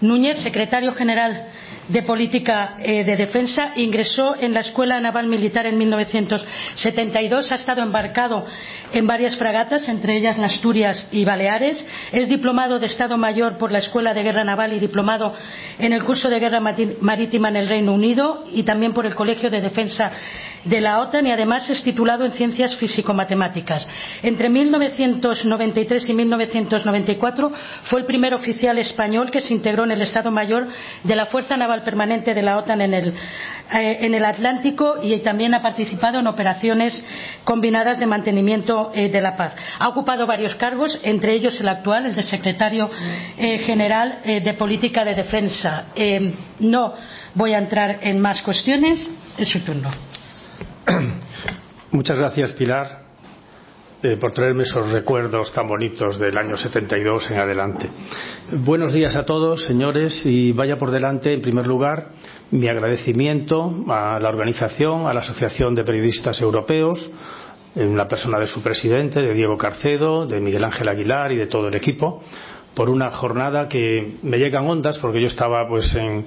Núñez, secretario general de política eh, de defensa. Ingresó en la Escuela Naval Militar en 1972. Ha estado embarcado en varias fragatas, entre ellas la Asturias y Baleares. Es diplomado de Estado Mayor por la Escuela de Guerra Naval y diplomado en el curso de Guerra Marítima en el Reino Unido y también por el Colegio de Defensa de la OTAN y además es titulado en Ciencias Físico-Matemáticas. Entre 1993 y 1994 fue el primer oficial español que se integró en el Estado Mayor de la Fuerza Naval Permanente de la OTAN en el, eh, en el Atlántico y también ha participado en operaciones combinadas de mantenimiento eh, de la paz. Ha ocupado varios cargos, entre ellos el actual, el de secretario eh, general de Política de Defensa. No voy a entrar en más cuestiones. Es su turno. Muchas gracias, Pilar, eh, por traerme esos recuerdos tan bonitos del año 72 en adelante. Buenos días a todos, señores, y vaya por delante, en primer lugar, mi agradecimiento a la organización, a la Asociación de Periodistas Europeos, en la persona de su presidente, de Diego Carcedo, de Miguel Ángel Aguilar y de todo el equipo, por una jornada que me llegan ondas, porque yo estaba pues en,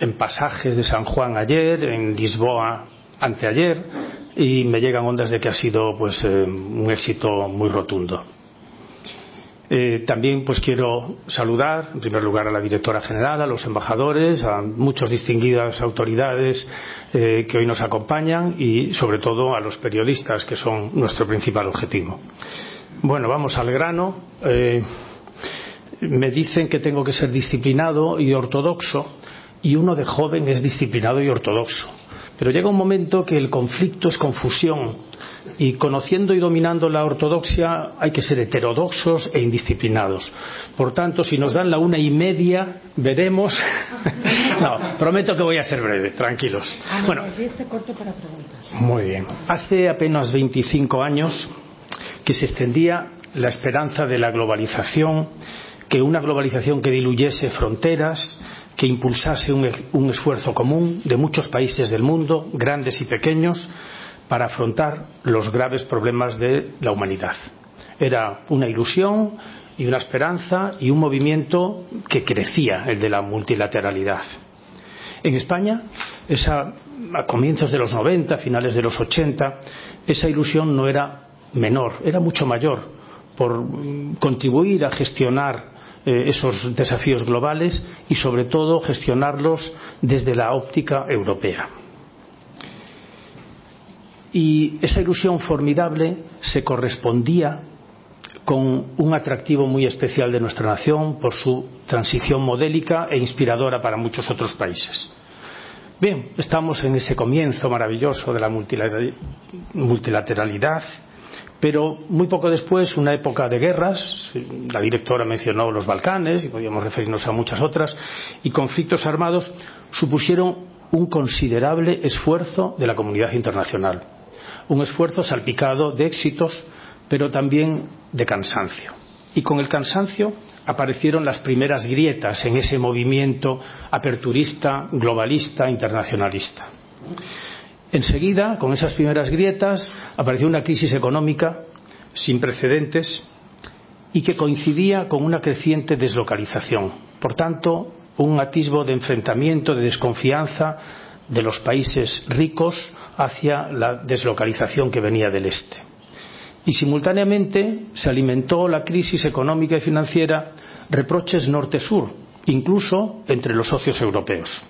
en pasajes de San Juan ayer, en Lisboa anteayer y me llegan ondas de que ha sido pues eh, un éxito muy rotundo. Eh, también pues quiero saludar en primer lugar a la directora general, a los embajadores, a muchas distinguidas autoridades eh, que hoy nos acompañan y sobre todo a los periodistas que son nuestro principal objetivo. Bueno, vamos al grano. Me dicen que tengo que ser disciplinado y ortodoxo y uno de joven es disciplinado y ortodoxo pero llega un momento que el conflicto es confusión y conociendo y dominando la ortodoxia hay que ser heterodoxos e indisciplinados. Por tanto, si nos dan la una y media, veremos. no, prometo que voy a ser breve, tranquilos. Bueno, muy bien. Hace apenas 25 años que se extendía la esperanza de la globalización, que una globalización que diluyese fronteras, que impulsase un, un esfuerzo común de muchos países del mundo, grandes y pequeños, para afrontar los graves problemas de la humanidad. Era una ilusión y una esperanza y un movimiento que crecía, el de la multilateralidad. En España, esa, a comienzos de los 90, finales de los 80, esa ilusión no era menor, era mucho mayor por contribuir a gestionar esos desafíos globales y sobre todo gestionarlos desde la óptica europea. Y esa ilusión formidable se correspondía con un atractivo muy especial de nuestra nación por su transición modélica e inspiradora para muchos otros países. Bien, estamos en ese comienzo maravilloso de la multilateralidad pero muy poco después, una época de guerras, la directora mencionó los Balcanes y podríamos referirnos a muchas otras, y conflictos armados supusieron un considerable esfuerzo de la comunidad internacional. Un esfuerzo salpicado de éxitos, pero también de cansancio. Y con el cansancio aparecieron las primeras grietas en ese movimiento aperturista, globalista, internacionalista. Enseguida, con esas primeras grietas, apareció una crisis económica sin precedentes y que coincidía con una creciente deslocalización. Por tanto, un atisbo de enfrentamiento, de desconfianza de los países ricos hacia la deslocalización que venía del este. Y simultáneamente se alimentó la crisis económica y financiera reproches norte-sur, incluso entre los socios europeos.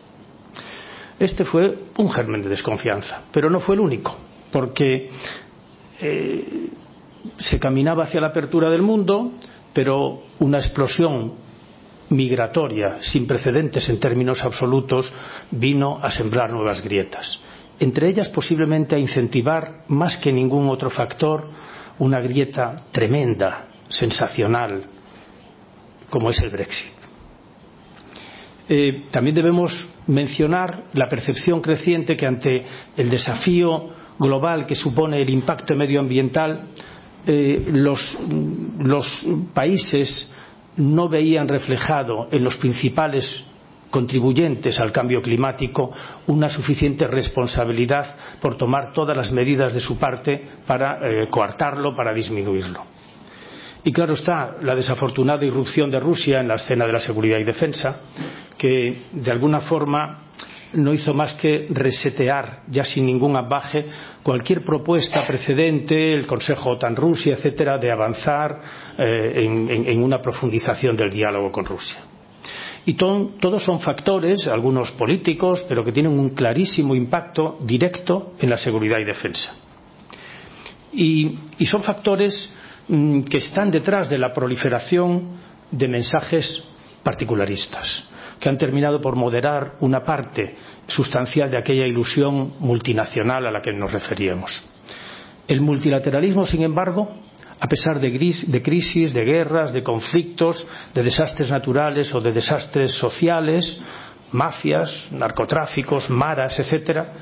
Este fue un germen de desconfianza, pero no fue el único, porque eh, se caminaba hacia la apertura del mundo, pero una explosión migratoria sin precedentes en términos absolutos vino a sembrar nuevas grietas. Entre ellas, posiblemente, a incentivar, más que ningún otro factor, una grieta tremenda, sensacional, como es el Brexit. Eh, también debemos mencionar la percepción creciente que ante el desafío global que supone el impacto medioambiental, eh, los, los países no veían reflejado en los principales contribuyentes al cambio climático una suficiente responsabilidad por tomar todas las medidas de su parte para eh, coartarlo, para disminuirlo. Y claro está la desafortunada irrupción de Rusia en la escena de la seguridad y defensa, que de alguna forma no hizo más que resetear, ya sin ningún abaje, cualquier propuesta precedente, el Consejo OTAN-Rusia, etcétera, de avanzar eh, en, una profundización del diálogo con Rusia. Y todos son factores, algunos políticos, pero que tienen un clarísimo impacto directo en la seguridad y defensa. Y, y son factores que están detrás de la proliferación de mensajes particularistas que han terminado por moderar una parte sustancial de aquella ilusión multinacional a la que nos referíamos. El multilateralismo, sin embargo, a pesar de, de, crisis, de guerras, de conflictos, de desastres naturales o de desastres sociales, mafias, narcotráficos, maras, etcétera,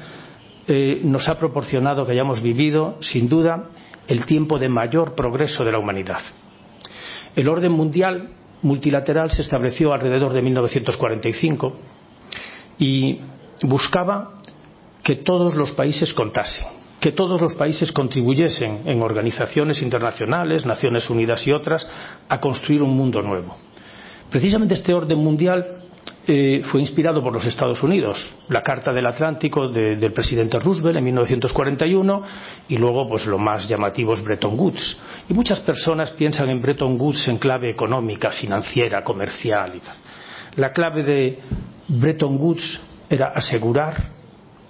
eh, nos ha proporcionado que hayamos vivido, sin duda, el tiempo de mayor progreso de la humanidad. El orden mundial multilateral se estableció alrededor de 1945 y buscaba que todos los países contasen, que todos los países contribuyesen en organizaciones internacionales, Naciones Unidas y otras, a construir un mundo nuevo. Precisamente este orden mundial eh, fue inspirado por los Estados Unidos, la Carta del Atlántico de, del presidente Roosevelt en 1941 y luego pues lo más llamativo es Bretton Woods. Y muchas personas piensan en Bretton Woods en clave económica, financiera, comercial. Y tal. La clave de Bretton Woods era asegurar,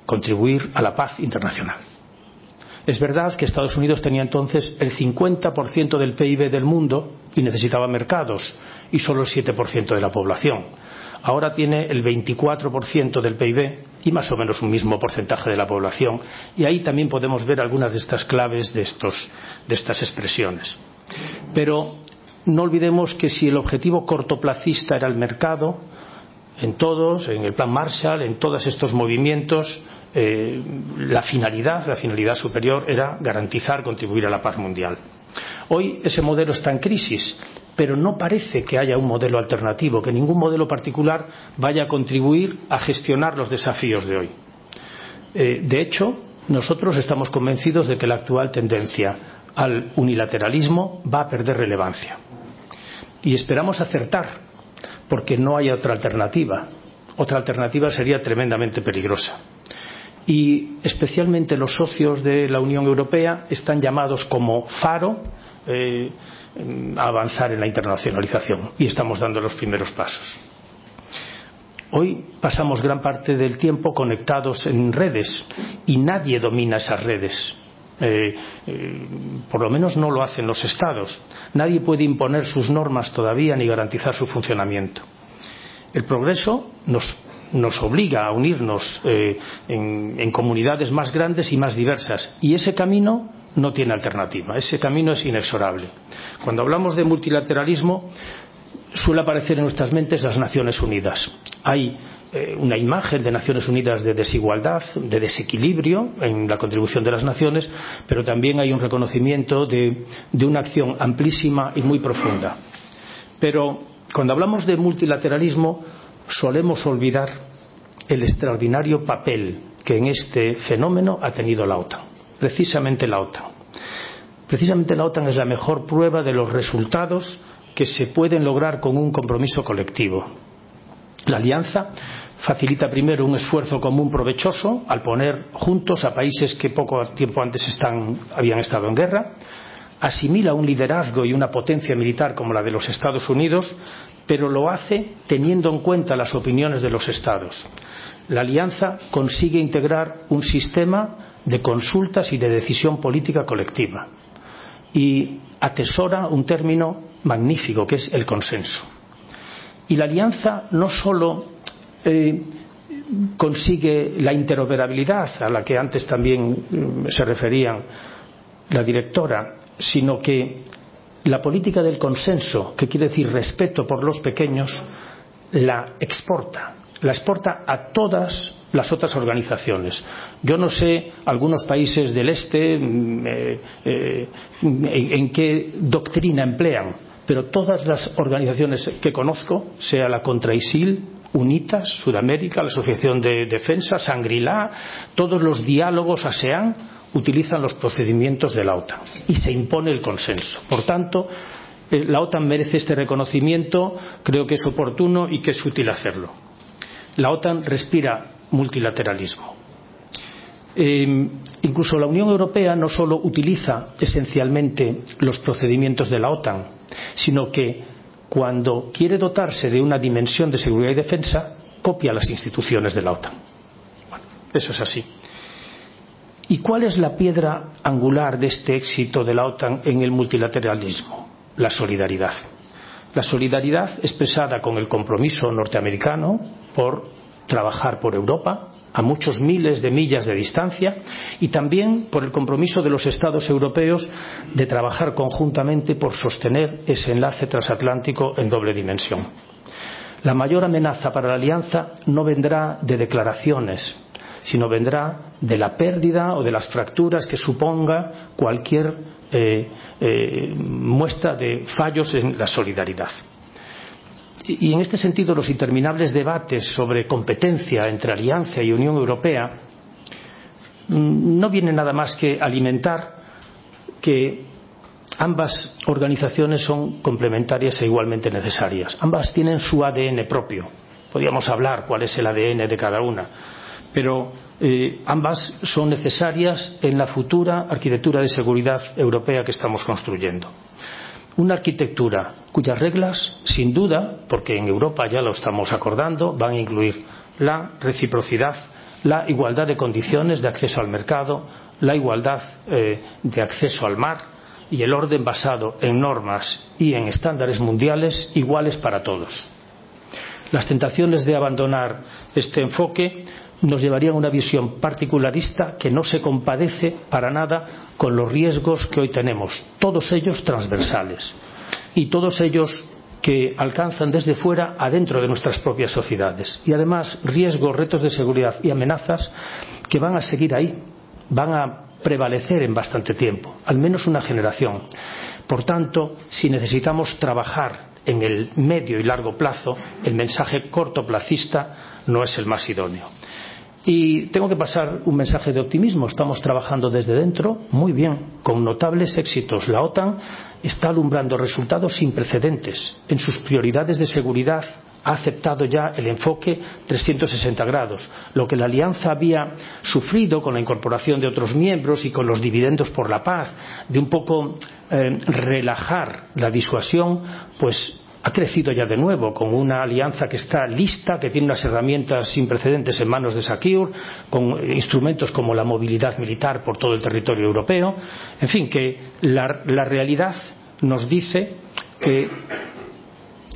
contribuir a la paz internacional. Es verdad que Estados Unidos tenía entonces el 50% del PIB del mundo y necesitaba mercados y solo el 7% de la población ahora tiene el 24% del PIB y más o menos un mismo porcentaje de la población. Y ahí también podemos ver algunas de estas claves de, estas expresiones. Pero no olvidemos que si el objetivo cortoplacista era el mercado, en todos, en el plan Marshall, en todos estos movimientos, eh, la finalidad, la finalidad superior era garantizar, contribuir a la paz mundial. Hoy ese modelo está en crisis pero no parece que haya un modelo alternativo, que ningún modelo particular vaya a contribuir a gestionar los desafíos de hoy. Eh, de hecho, nosotros estamos convencidos de que la actual tendencia al unilateralismo va a perder relevancia. Y esperamos acertar, porque no hay otra alternativa. Otra alternativa sería tremendamente peligrosa. Y especialmente los socios de la Unión Europea están llamados como faro eh, avanzar en la internacionalización y estamos dando los primeros pasos. Hoy pasamos gran parte del tiempo conectados en redes y nadie domina esas redes. Eh, eh, por lo menos no lo hacen los estados. Nadie puede imponer sus normas todavía ni garantizar su funcionamiento. El progreso nos, nos obliga a unirnos eh, en, comunidades más grandes y más diversas y ese camino no tiene alternativa. Ese camino es inexorable. Cuando hablamos de multilateralismo, suele aparecer en nuestras mentes las Naciones Unidas. Hay eh, una imagen de Naciones Unidas de desigualdad, de desequilibrio en la contribución de las naciones, pero también hay un reconocimiento de una acción amplísima y muy profunda. Pero cuando hablamos de multilateralismo, solemos olvidar el extraordinario papel que en este fenómeno ha tenido la OTAN, precisamente la OTAN. Precisamente la OTAN es la mejor prueba de los resultados que se pueden lograr con un compromiso colectivo. La alianza facilita primero un esfuerzo común provechoso al poner juntos a países que poco tiempo antes habían estado en guerra, asimila un liderazgo y una potencia militar como la de los Estados Unidos, pero lo hace teniendo en cuenta las opiniones de los Estados. La alianza consigue integrar un sistema de consultas y de decisión política colectiva y atesora un término magnífico que es el consenso. Y la alianza no solo eh, consigue la interoperabilidad a la que antes también mm, se refería la directora, sino que la política del consenso, que quiere decir respeto por los pequeños, la exporta, la exporta a todas las otras organizaciones. Yo no sé algunos países del este mm, eh, eh, en, qué doctrina emplean, pero todas las organizaciones que conozco, sea la contra ISIL, UNITAS, Sudamérica, la Asociación de Defensa, Sangrila, todos los diálogos ASEAN utilizan los procedimientos de la OTAN y se impone el consenso. Por tanto, eh, la OTAN merece este reconocimiento, creo que es oportuno y que es útil hacerlo. la OTAN respira multilateralismo. Eh, incluso la Unión Europea no solo utiliza esencialmente los procedimientos de la OTAN, sino que cuando quiere dotarse de una dimensión de seguridad y defensa, copia las instituciones de la OTAN. Bueno, eso es así. ¿Y cuál es la piedra angular de este éxito de la OTAN en el multilateralismo? La solidaridad. La solidaridad expresada con el compromiso norteamericano por trabajar por Europa a muchos miles de millas de distancia y también por el compromiso de los Estados europeos de trabajar conjuntamente por sostener ese enlace transatlántico en doble dimensión. La mayor amenaza para la alianza no vendrá de declaraciones, sino vendrá de la pérdida o de las fracturas que suponga cualquier eh, eh, muestra de fallos en la solidaridad. Y en este sentido, los interminables debates sobre competencia entre Alianza y Unión Europea mm, no vienen nada más que alimentar que ambas organizaciones son complementarias e igualmente necesarias. Ambas tienen su ADN propio. Podríamos hablar cuál es el ADN de cada una pero eh, ambas son necesarias en la futura arquitectura de seguridad europea que estamos construyendo. Una arquitectura cuyas reglas, sin duda, porque en Europa ya lo estamos acordando, van a incluir la reciprocidad, la igualdad de condiciones de acceso al mercado, la igualdad eh, de acceso al mar y el orden basado en normas y en estándares mundiales iguales para todos. Las tentaciones de abandonar este enfoque nos llevarían a una visión particularista que no se compadece para nada con los riesgos que hoy tenemos, todos ellos transversales y todos ellos que alcanzan desde fuera adentro de nuestras propias sociedades. Y además riesgos, retos de seguridad y amenazas que van a seguir ahí, van a prevalecer en bastante tiempo, al menos una generación. Por tanto, si necesitamos trabajar en el medio y largo plazo, el mensaje cortoplacista no es el más idóneo. Y tengo que pasar un mensaje de optimismo. Estamos trabajando desde dentro muy bien, con notables éxitos. La OTAN está alumbrando resultados sin precedentes en sus prioridades de seguridad. Ha aceptado ya el enfoque 360 grados. Lo que la alianza había sufrido con la incorporación de otros miembros y con los dividendos por la paz, de un poco eh, relajar la disuasión, pues ha crecido ya de nuevo con una alianza que está lista, que tiene unas herramientas sin precedentes en manos de Secure, con instrumentos como la movilidad militar por todo el territorio europeo. En fin, que la, realidad nos dice que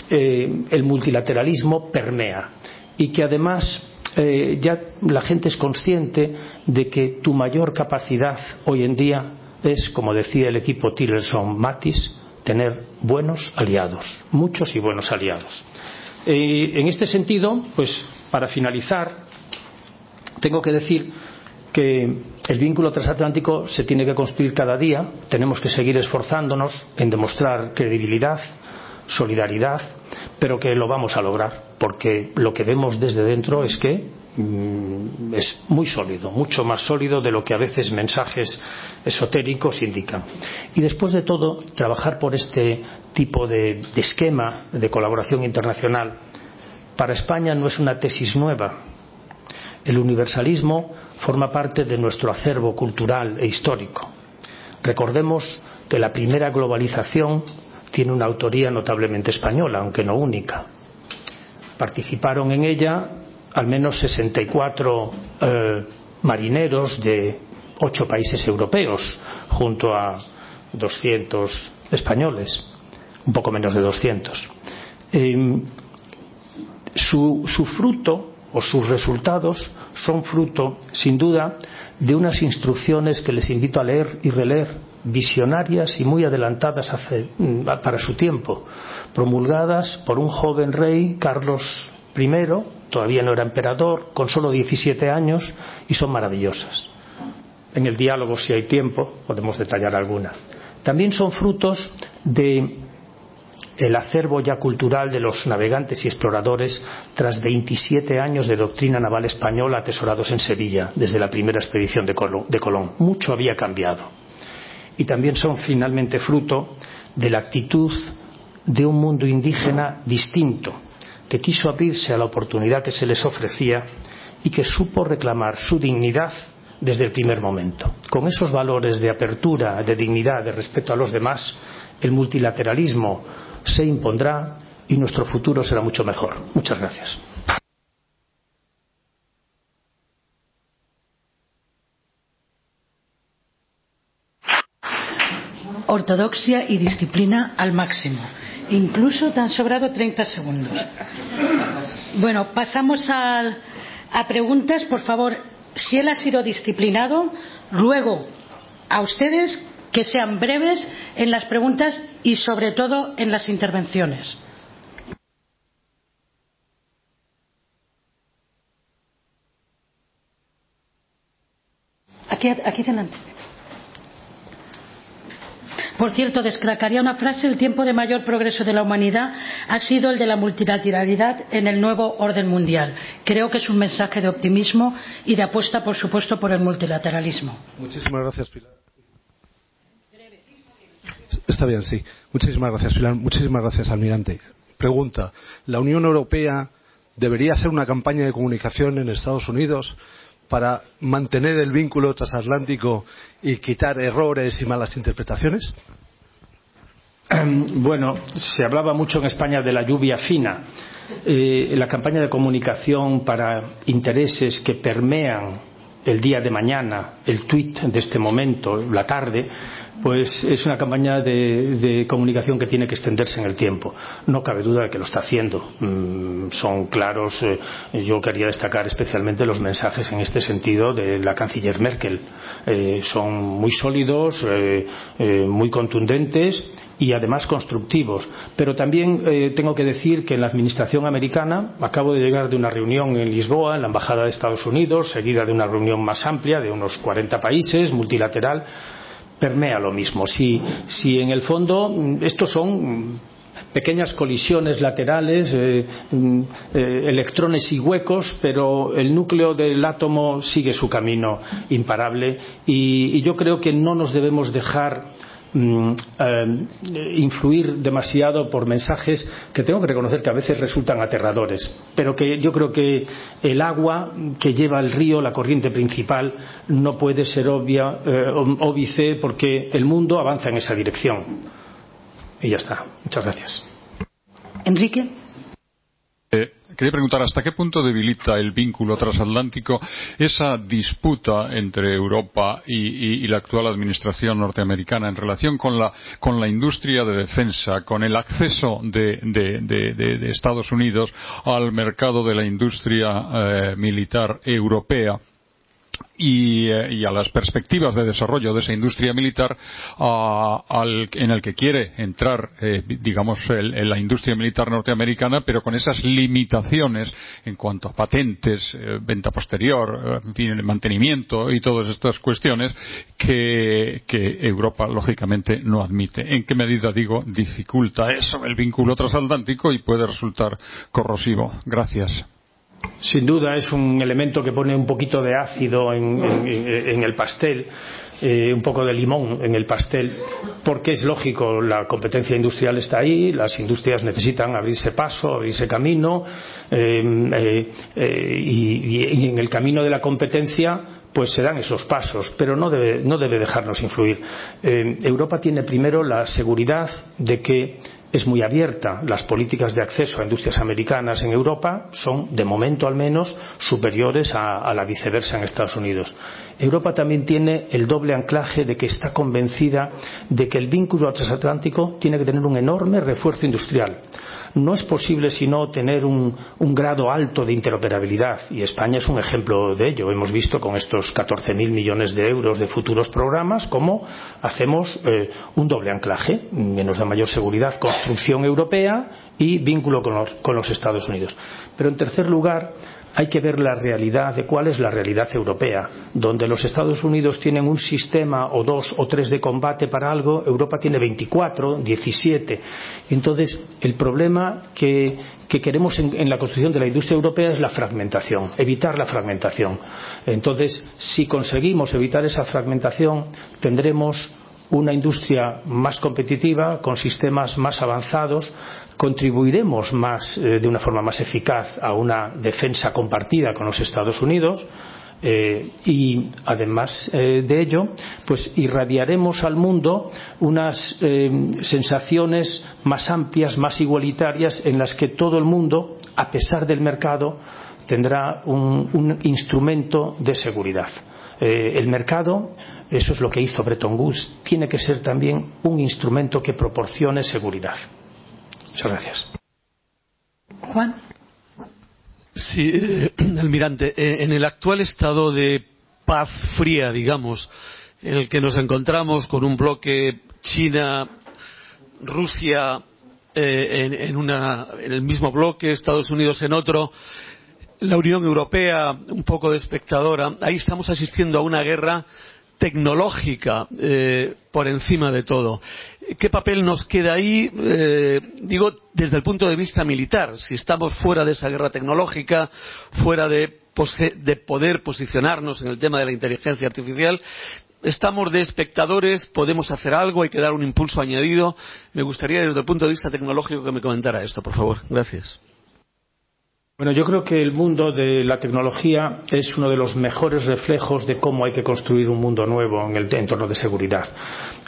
eh, el multilateralismo permea y que además eh, ya la gente es consciente de que tu mayor capacidad hoy en día es, como decía el equipo Tillerson Mattis, tener buenos aliados, muchos y buenos aliados. En este sentido, pues para finalizar, tengo que decir que el vínculo transatlántico se tiene que construir cada día, tenemos que seguir esforzándonos en demostrar credibilidad, solidaridad, pero que lo vamos a lograr, porque lo que vemos desde dentro es que es muy sólido, mucho más sólido de lo que a veces mensajes esotéricos indican. Y después de todo, trabajar por este tipo de, de esquema de colaboración internacional para España no es una tesis nueva. El universalismo forma parte de nuestro acervo cultural e histórico. Recordemos que la primera globalización tiene una autoría notablemente española, aunque no única. Participaron en ella al menos 64 eh, marineros de ocho países europeos, junto a 200 españoles, un poco menos de 200. Eh, su, su fruto o sus resultados son fruto, sin duda, de unas instrucciones que les invito a leer y releer, visionarias y muy adelantadas hace, mm, para su tiempo, promulgadas por un joven rey, Carlos I, todavía no era emperador, con solo 17 años, y son maravillosas. En el diálogo, si hay tiempo, podemos detallar alguna. También son frutos de el acervo ya cultural de los navegantes y exploradores tras 27 años de doctrina naval española atesorados en Sevilla desde la primera expedición de Colón. Mucho había cambiado. Y también son finalmente fruto de la actitud de un mundo indígena distinto, que quiso abrirse a la oportunidad que se les ofrecía y que supo reclamar su dignidad desde el primer momento. Con esos valores de apertura, de dignidad, de respeto a los demás, el multilateralismo se impondrá y nuestro futuro será mucho mejor. Muchas gracias. Ortodoxia y disciplina al máximo. Incluso te han sobrado 30 segundos. Bueno, pasamos a, a preguntas. Por favor, si él ha sido disciplinado, ruego a ustedes que sean breves en las preguntas y sobre todo en las intervenciones. Aquí, aquí delante. Por cierto, destacaría una frase, el tiempo de mayor progreso de la humanidad ha sido el de la multilateralidad en el nuevo orden mundial. Creo que es un mensaje de optimismo y de apuesta, por supuesto, por el multilateralismo. Muchísimas gracias, Pilar. Está bien, sí. Muchísimas gracias, Pilar. Muchísimas gracias, almirante. Pregunta. ¿La Unión Europea debería hacer una campaña de comunicación en Estados Unidos para mantener el vínculo transatlántico y quitar errores y malas interpretaciones? Bueno, se hablaba mucho en España de la lluvia fina. Eh, la campaña de comunicación para intereses que permean el día de mañana, el tuit de este momento, la tarde, pues es una campaña de, comunicación que tiene que extenderse en el tiempo. No cabe duda de que lo está haciendo. Mm, son claros. Eh, yo quería destacar especialmente los mensajes en este sentido de la canciller Merkel. Eh, son muy sólidos, eh, muy contundentes y además constructivos. Pero también tengo que decir que en la Administración americana acabo de llegar de una reunión en Lisboa, en la Embajada de Estados Unidos, seguida de una reunión más amplia de unos 40 países, multilateral permea lo mismo. Si, si en el fondo estos son pequeñas colisiones laterales, eh, eh, electrones y huecos, pero el núcleo del átomo sigue su camino imparable y yo creo que no nos debemos dejar Mm, eh, influir demasiado por mensajes que tengo que reconocer que a veces resultan aterradores, pero que yo creo que el agua que lleva el río, la corriente principal, no puede ser obvia, eh, óbice porque el mundo avanza en esa dirección. Y ya está. Muchas gracias. Enrique. Quería preguntar hasta qué punto debilita el vínculo transatlántico esa disputa entre Europa y, la actual administración norteamericana en relación con la, industria de defensa, con el acceso de, de, de Estados Unidos al mercado de la industria eh, militar europea y, eh, y, a las perspectivas de desarrollo de esa industria militar al, en el que quiere entrar, eh, digamos, la industria militar norteamericana, pero con esas limitaciones en cuanto a patentes, eh, venta posterior, mantenimiento y todas estas cuestiones que, que, Europa, lógicamente, no admite. ¿En qué medida, digo, dificulta eso el vínculo transatlántico y puede resultar corrosivo? Gracias. Sin duda es un elemento que pone un poquito de ácido en, el pastel, eh, un poco de limón en el pastel, porque es lógico, la competencia industrial está ahí, las industrias necesitan abrirse paso, abrirse camino, eh, eh, y, y, en el camino de la competencia pues se dan esos pasos, pero no debe, no debe dejarnos influir. Europa tiene primero la seguridad de que es muy abierta. Las políticas de acceso a industrias americanas en Europa son, de momento al menos, superiores a, la viceversa en Estados Unidos. Europa también tiene el doble anclaje de que está convencida de que el vínculo transatlántico tiene que tener un enorme refuerzo industrial no es posible sino tener un, un, grado alto de interoperabilidad y España es un ejemplo de ello. Hemos visto con estos 14.000 millones de euros de futuros programas cómo hacemos eh, un doble anclaje que nos da mayor seguridad, construcción europea y vínculo con los, con los Estados Unidos. Pero en tercer lugar, hay que ver la realidad de cuál es la realidad europea, donde los Estados Unidos tienen un sistema o dos o tres de combate para algo, Europa tiene 24, 17. Entonces, el problema que, que queremos en, en, la construcción de la industria europea es la fragmentación, evitar la fragmentación. Entonces, si conseguimos evitar esa fragmentación, tendremos una industria más competitiva, con sistemas más avanzados, contribuiremos más, de una forma más eficaz a una defensa compartida con los Estados Unidos y además de ello pues irradiaremos al mundo unas sensaciones más amplias más igualitarias en las que todo el mundo a pesar del mercado tendrá un instrumento de seguridad. El mercado eso es lo que hizo Bretton Woods tiene que ser también un instrumento que proporcione seguridad muchas gracias Juan Sí, almirante, en el actual estado de paz fría, digamos, en el que nos encontramos con un bloque China, Rusia en, en, una, en el mismo bloque, Estados Unidos en otro, la Unión Europea un poco de espectadora, ahí estamos asistiendo a una guerra tecnológica eh, por encima de todo. ¿Qué papel nos queda ahí? Eh, digo, desde el punto de vista militar, si estamos fuera de esa guerra tecnológica, fuera de, de poder posicionarnos en el tema de la inteligencia artificial, estamos de espectadores, podemos hacer algo, hay que dar un impulso añadido. Me gustaría, desde el punto de vista tecnológico, que me comentara esto, por favor. Gracias. Bueno, yo creo que el mundo de la tecnología es uno de los mejores reflejos de cómo hay que construir un mundo nuevo en el entorno de seguridad.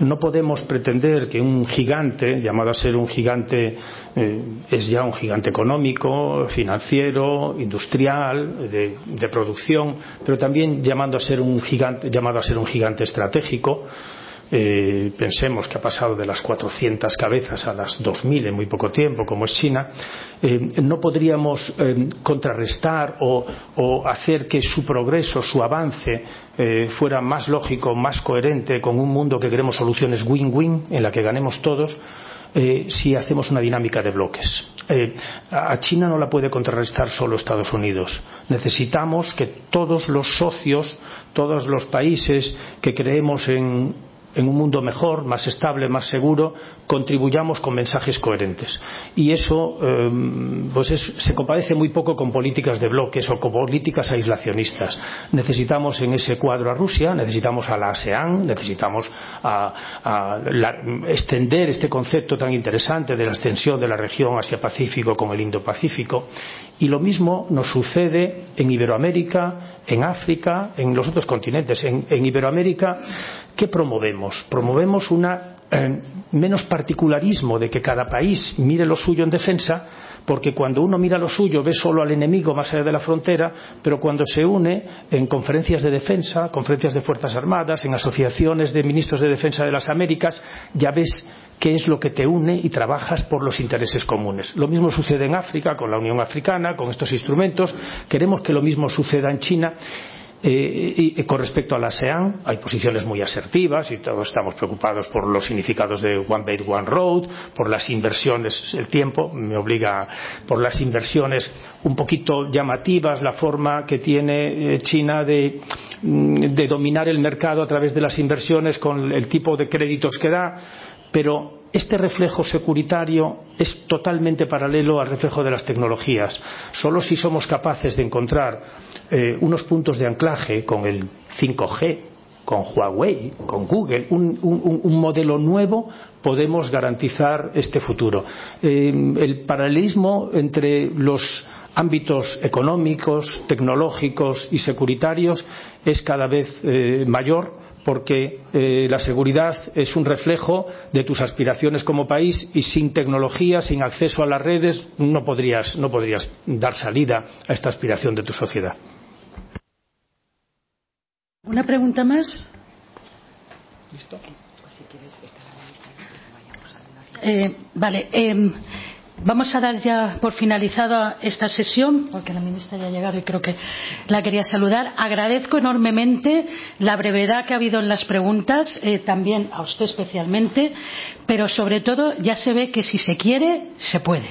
No podemos pretender que un gigante, llamado a ser un gigante, eh, es ya un gigante económico, financiero, industrial, de, de producción, pero también llamando a ser un gigante, llamado a ser un gigante estratégico, eh, pensemos que ha pasado de las 400 cabezas a las 2.000 en muy poco tiempo, como es China, eh, no podríamos eh, contrarrestar o, hacer que su progreso, su avance, eh, fuera más lógico, más coherente con un mundo que queremos soluciones win-win, en la que ganemos todos, si hacemos una dinámica de bloques. A China no la puede contrarrestar solo Estados Unidos. Necesitamos que todos los socios, todos los países que creemos en en un mundo mejor, más estable, más seguro, contribuyamos con mensajes coherentes. Y eso eh, pues es, se compadece muy poco con políticas de bloques o con políticas aislacionistas. Necesitamos en ese cuadro a Rusia, necesitamos a la ASEAN, necesitamos a, extender este concepto tan interesante de la extensión de la región Asia-Pacífico con el Indo-Pacífico. Y lo mismo nos sucede en Iberoamérica, en África, en los otros continentes. En, en Iberoamérica, ¿qué promovemos? Promovemos una eh, menos particularismo de que cada país mire lo suyo en defensa, porque cuando uno mira lo suyo ve solo al enemigo más allá de la frontera, pero cuando se une en conferencias de defensa, conferencias de Fuerzas Armadas, en asociaciones de ministros de defensa de las Américas, ya ves qué es lo que te une y trabajas por los intereses comunes. Lo mismo sucede en África, con la Unión Africana, con estos instrumentos. Queremos que lo mismo suceda en China. Eh, y con respecto a la ASEAN, hay posiciones muy asertivas y todos estamos preocupados por los significados de One Belt, One Road, por las inversiones, el tiempo me obliga, por las inversiones un poquito llamativas, la forma que tiene China de, de dominar el mercado a través de las inversiones con el tipo de créditos que da pero este reflejo securitario es totalmente paralelo al reflejo de las tecnologías. Solo si somos capaces de encontrar eh, unos puntos de anclaje con el 5G, con Huawei, con Google, un, modelo nuevo, podemos garantizar este futuro. Eh, el paralelismo entre los ámbitos económicos, tecnológicos y securitarios es cada vez eh, mayor porque eh, la seguridad es un reflejo de tus aspiraciones como país y sin tecnología, sin acceso a las redes, no podrías, no podrías dar salida a esta aspiración de tu sociedad. ¿Una pregunta más? ¿Listo? Eh, vale. Eh, Vamos a dar ya por finalizada esta sesión, porque la ministra ya ha llegado y creo que la quería saludar. Agradezco enormemente la brevedad que ha habido en las preguntas, eh, también a usted especialmente, pero sobre todo ya se ve que si se quiere, se puede.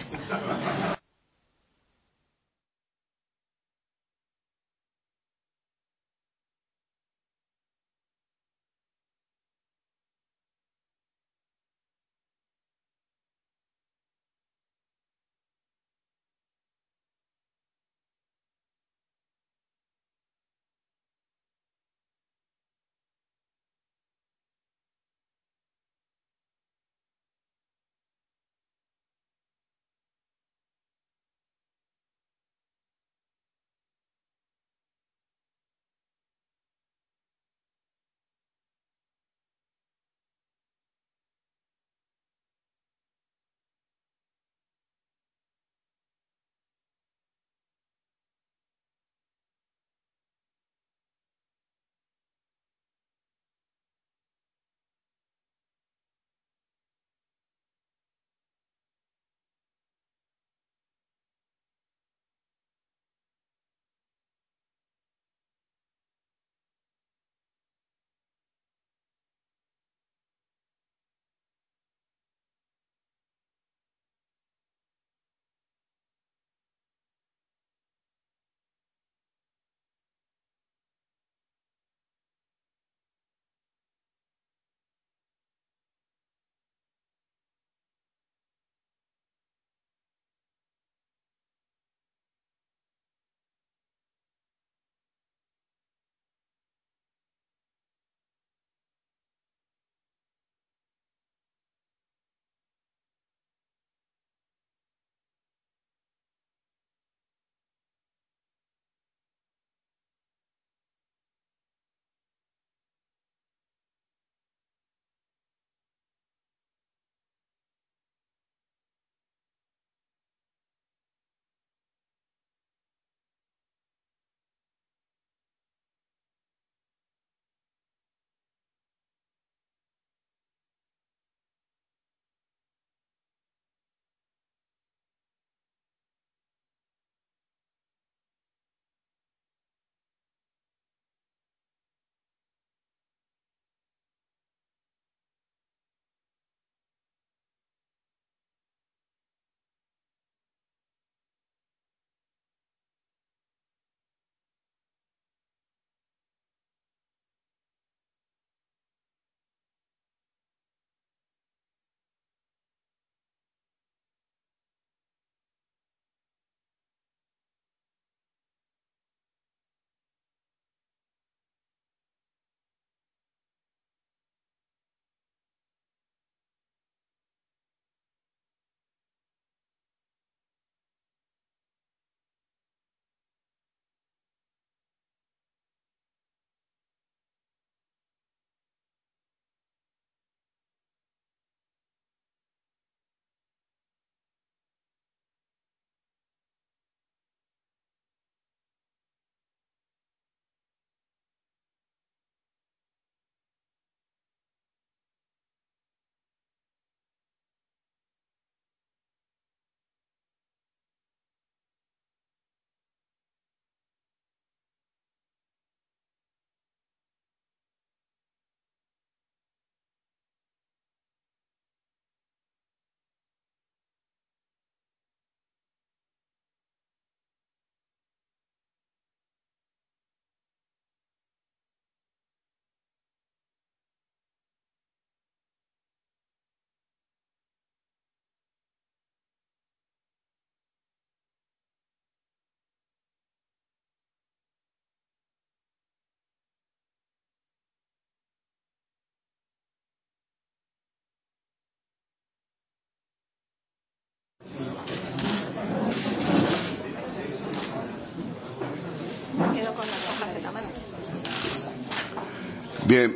Bien.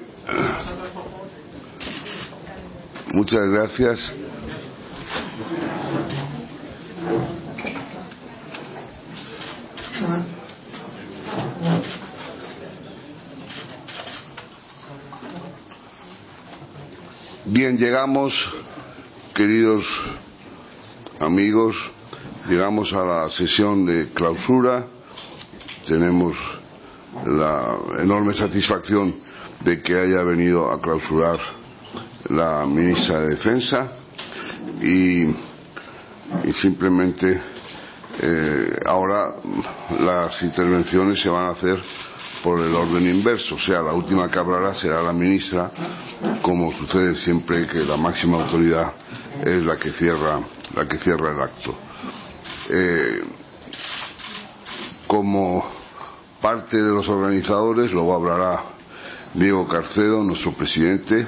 Muchas gracias. Bien, llegamos, queridos amigos, llegamos a la sesión de clausura. Tenemos la enorme satisfacción de que haya venido a clausurar la ministra de Defensa y, simplemente eh, ahora las intervenciones se van a hacer por el orden inverso, o sea, la última que hablará será la ministra, como sucede siempre que la máxima autoridad es la que cierra, la que cierra el acto. Eh, como parte de los organizadores, luego hablará Diego Carcedo, nuestro presidente,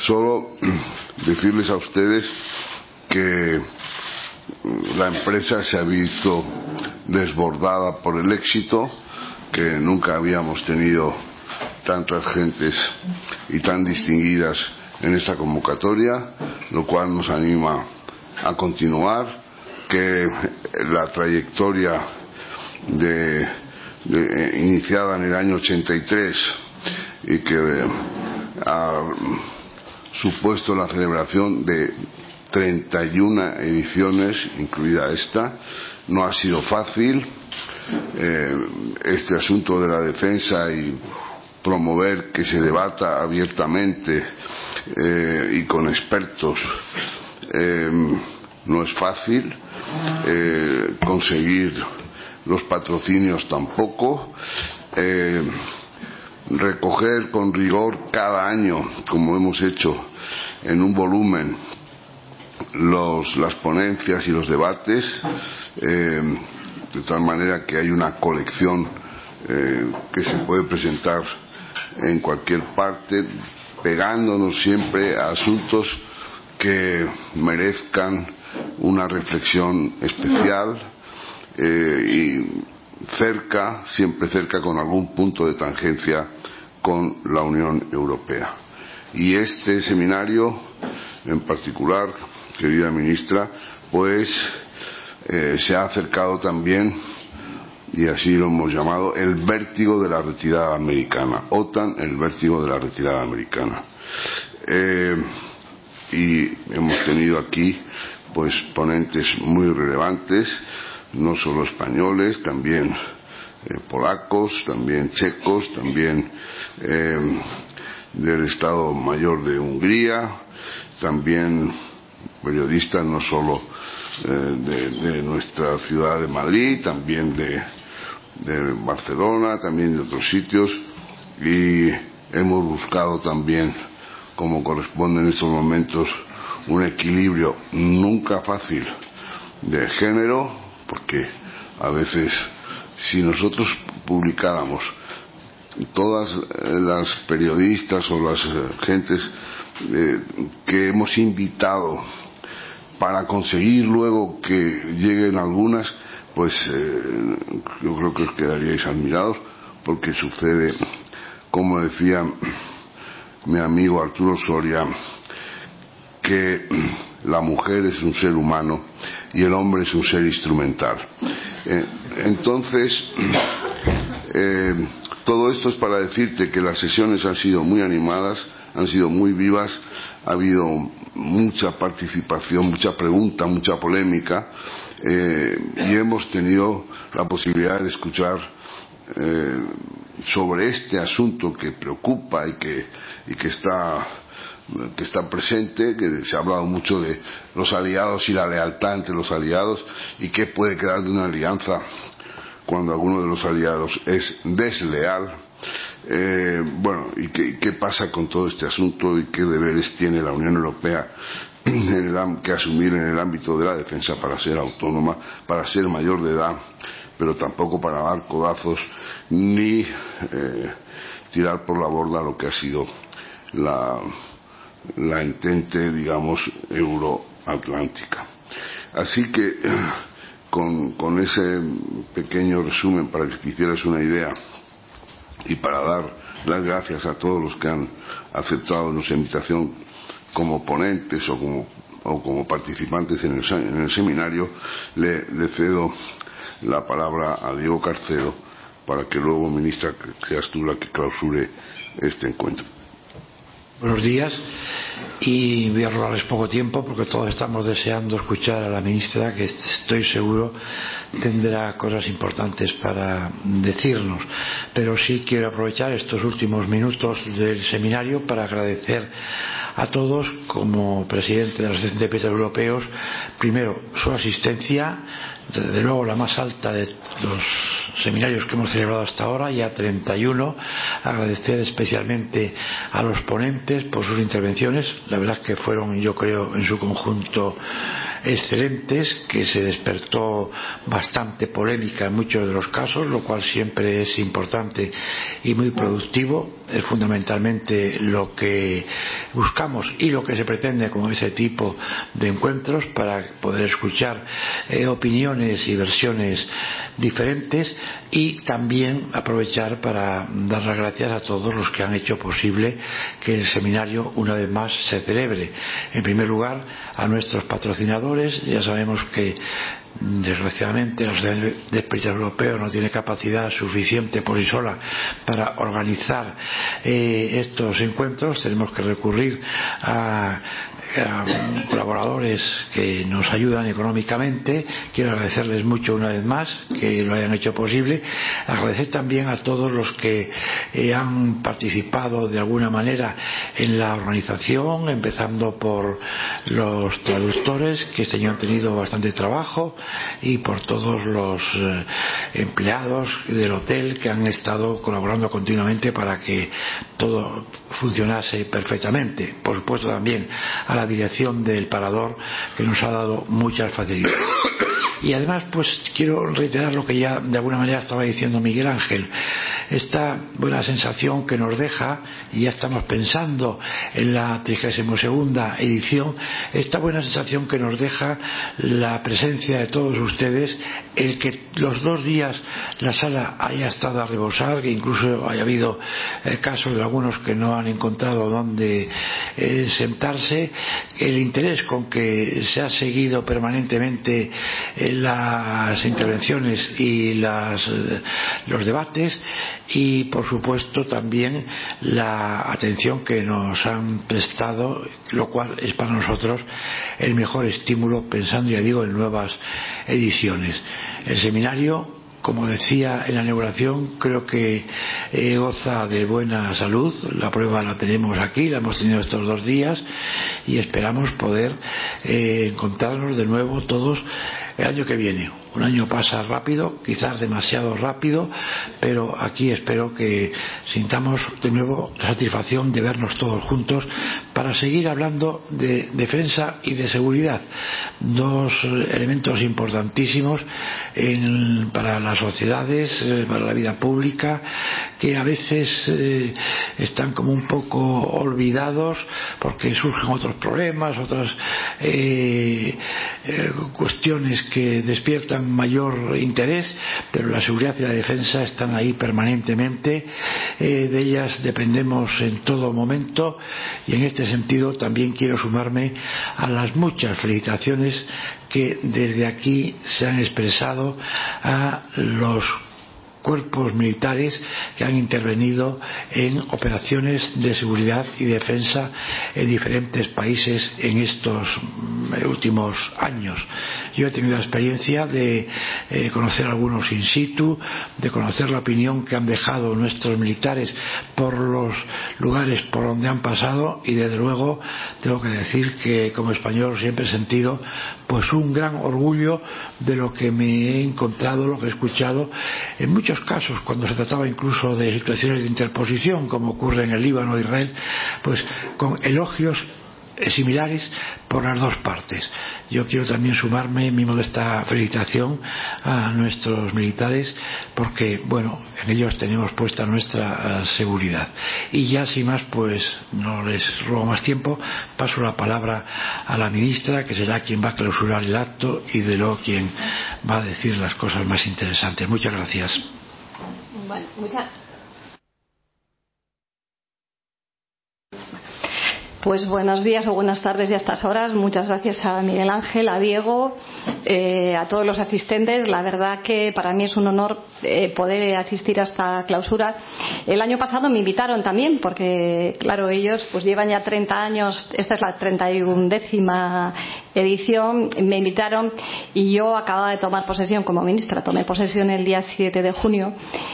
solo decirles a ustedes que la empresa se ha visto desbordada por el éxito, que nunca habíamos tenido tantas gentes y tan distinguidas en esta convocatoria, lo cual nos anima a continuar, que la trayectoria de, de, iniciada en el año 83 y que ha supuesto la celebración de 31 ediciones, incluida esta, no ha sido fácil. Eh, este asunto de la defensa y promover que se debata abiertamente eh, y con expertos eh, no es fácil. Eh, conseguir los patrocinios tampoco. Recoger con rigor cada año, como hemos hecho, en un volumen las ponencias y los debates, eh, de tal manera que hay una colección eh, que se puede presentar en cualquier parte, pegándonos siempre a asuntos que merezcan una reflexión especial eh, y cerca, siempre cerca con algún punto de tangencia con la Unión Europea. Y este seminario en particular querida ministra, pues eh, se ha acercado también, y así lo hemos llamado, el vértigo de la retirada americana. OTAN, el vértigo de la retirada americana. Eh, y hemos tenido aquí pues ponentes muy relevantes, no solo españoles, también eh, polacos, también checos, también eh, del Estado Mayor de Hungría, también periodistas no solo eh, de, nuestra ciudad de Madrid, también de Barcelona, también de otros sitios y hemos buscado también, como corresponde en estos momentos, un equilibrio nunca fácil de género, porque a veces si nosotros publicáramos todas las periodistas o las gentes eh, que hemos invitado para conseguir luego que lleguen algunas, pues eh, yo creo que os quedaríais admirados porque sucede, como decía mi amigo Arturo Soria, que la mujer es un ser humano y el hombre es un ser instrumental. Eh, entonces, eh, todo esto es para decirte que las sesiones han sido muy animadas, han sido muy vivas, ha habido mucha participación, mucha pregunta, mucha polémica eh, y hemos tenido la posibilidad de escuchar sobre este asunto que preocupa y que, y que está que está presente, que se ha hablado mucho de los aliados y la lealtad entre los aliados y qué puede quedar de una alianza cuando alguno de los aliados es desleal. Eh, bueno, ¿y qué, qué, pasa con todo este asunto y qué deberes tiene la Unión Europea que asumir en el ámbito de la defensa para ser autónoma, para ser mayor de edad, pero tampoco para dar codazos ni eh, tirar por la borda lo que ha sido la, la entente, digamos, euroatlántica. Así que con, con ese pequeño resumen para que te hicieras una idea y para dar las gracias a todos los que han aceptado nuestra invitación como ponentes o como, o como participantes en el, en el seminario, le, le cedo la palabra a Diego Carcedo para que luego, ministra, seas tú la que clausure este encuentro. Buenos días y voy a robarles poco tiempo porque todos estamos deseando escuchar a la ministra que estoy seguro tendrá cosas importantes para decirnos. Pero sí quiero aprovechar estos últimos minutos del seminario para agradecer a todos como presidente de la Asociación de Europeos, primero su asistencia, desde luego la más alta de los seminarios que hemos celebrado hasta ahora, ya 31. Agradecer especialmente a los ponentes por sus intervenciones. La verdad es que fueron, yo creo, en su conjunto excelentes, que se despertó bastante polémica en muchos de los casos, lo cual siempre es importante y muy productivo. Es fundamentalmente lo que buscamos y lo que se pretende con ese tipo de encuentros para poder escuchar eh, opiniones y versiones diferentes y también aprovechar para dar las gracias a todos los que han hecho posible que el seminario una vez más se celebre. En primer lugar, a nuestros patrocinadores. Ya sabemos que desgraciadamente la Sociedad de Periodistas Europeos no tiene capacidad suficiente por sí sola para organizar eh, estos encuentros. Tenemos que recurrir a a colaboradores que nos ayudan económicamente. Quiero agradecerles mucho una vez más que lo hayan hecho posible. Agradecer también a todos los que eh, han participado de alguna manera en la organización, empezando por los traductores, que este año han tenido bastante trabajo, y por todos los eh, empleados del hotel que han estado colaborando continuamente para que todo funcionase perfectamente. Por supuesto también a la dirección del parador que nos ha dado muchas facilidades. Y además, pues quiero reiterar lo que ya de alguna manera estaba diciendo Miguel Ángel. Esta buena sensación que nos deja, y ya estamos pensando en la 32 edición, esta buena sensación que nos deja la presencia de todos ustedes, el que los dos días la sala haya estado a rebosar, que incluso haya habido eh, casos de algunos que no han encontrado dónde eh, sentarse, el interés con que se ha seguido permanentemente eh, las intervenciones y las, los debates y por supuesto también la atención que nos han prestado, lo cual es para nosotros el mejor estímulo pensando, ya digo, en nuevas ediciones. El seminario como decía en la inauguración, creo que eh, goza de buena salud. La prueba la tenemos aquí, la hemos tenido estos dos días y esperamos poder eh, encontrarnos de nuevo todos el año que viene. Un año pasa rápido, quizás demasiado rápido, pero aquí espero que sintamos de nuevo la satisfacción de vernos todos juntos para seguir hablando de defensa y de seguridad, dos elementos importantísimos en, para las sociedades, eh, para la vida pública, que a veces eh, están como un poco olvidados porque surgen otros problemas, otras eh, cuestiones que despiertan mayor interés, pero la seguridad y la defensa están ahí permanentemente, eh, de ellas dependemos en todo momento y en este sentido también quiero sumarme a las muchas felicitaciones que desde aquí se han expresado a los cuerpos militares que han intervenido en operaciones de seguridad y defensa en diferentes países en estos mm, últimos años. Yo he tenido la experiencia de eh, conocer algunos in situ, de conocer la opinión que han dejado nuestros militares por los lugares por donde han pasado y desde luego tengo que decir que como español siempre he sentido pues un gran orgullo de lo que me he encontrado, lo que he escuchado en muchos casos, cuando se trataba incluso de situaciones de interposición, como ocurre en el Líbano o Israel, pues con elogios similares por las dos partes. Yo quiero también sumarme mi modesta felicitación a nuestros militares porque, bueno, en ellos tenemos puesta nuestra uh, seguridad. Y ya sin más, pues no les robo más tiempo, paso la palabra a la ministra, que será quien va a clausurar el acto y de luego quien va a decir las cosas más interesantes. Muchas gracias. Bueno, muchas. Pues buenos días o buenas tardes ya a estas horas. Muchas gracias a Miguel Ángel, a Diego, eh, a todos los asistentes. La verdad que para mí es un honor eh, poder asistir a esta clausura. El año pasado me invitaron también porque, claro, ellos pues llevan ya 30 años, esta es la 31 décima edición, me invitaron y yo acababa de tomar posesión como ministra. Tomé posesión el día 7 de junio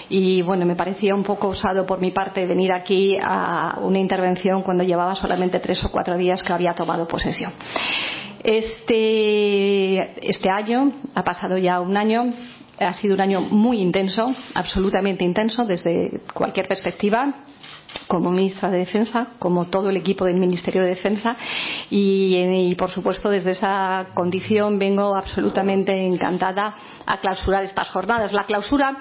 y, bueno, me parecía un poco usado por mi parte venir aquí a una intervención cuando llevaba solamente tres o cuatro días que había tomado posesión. Este, este año, ha pasado ya un año, ha sido un año muy intenso, absolutamente intenso desde cualquier perspectiva como ministra de Defensa, como todo el equipo del Ministerio de Defensa y, por supuesto desde esa condición vengo absolutamente encantada a clausurar estas jornadas. La clausura,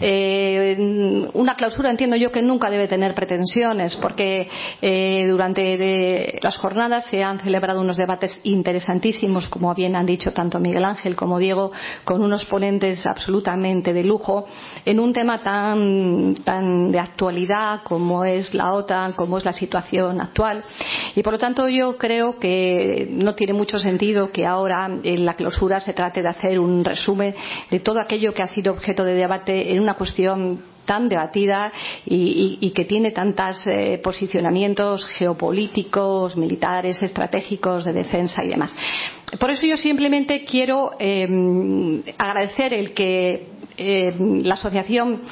eh, una clausura entiendo yo que nunca debe tener pretensiones porque eh, durante las jornadas se han celebrado unos debates interesantísimos, como bien han dicho tanto Miguel Ángel como Diego, con unos ponentes absolutamente de lujo en un tema tan de actualidad como es la OTAN, como es la situación actual. Y por lo tanto yo creo que no tiene mucho sentido que ahora en la clausura se trate de hacer un resumen de todo aquello que ha sido objeto de debate en una cuestión tan debatida y, que tiene tantos eh, posicionamientos geopolíticos, militares, estratégicos, de defensa y demás. Por eso yo simplemente quiero eh, agradecer el que eh, la asociación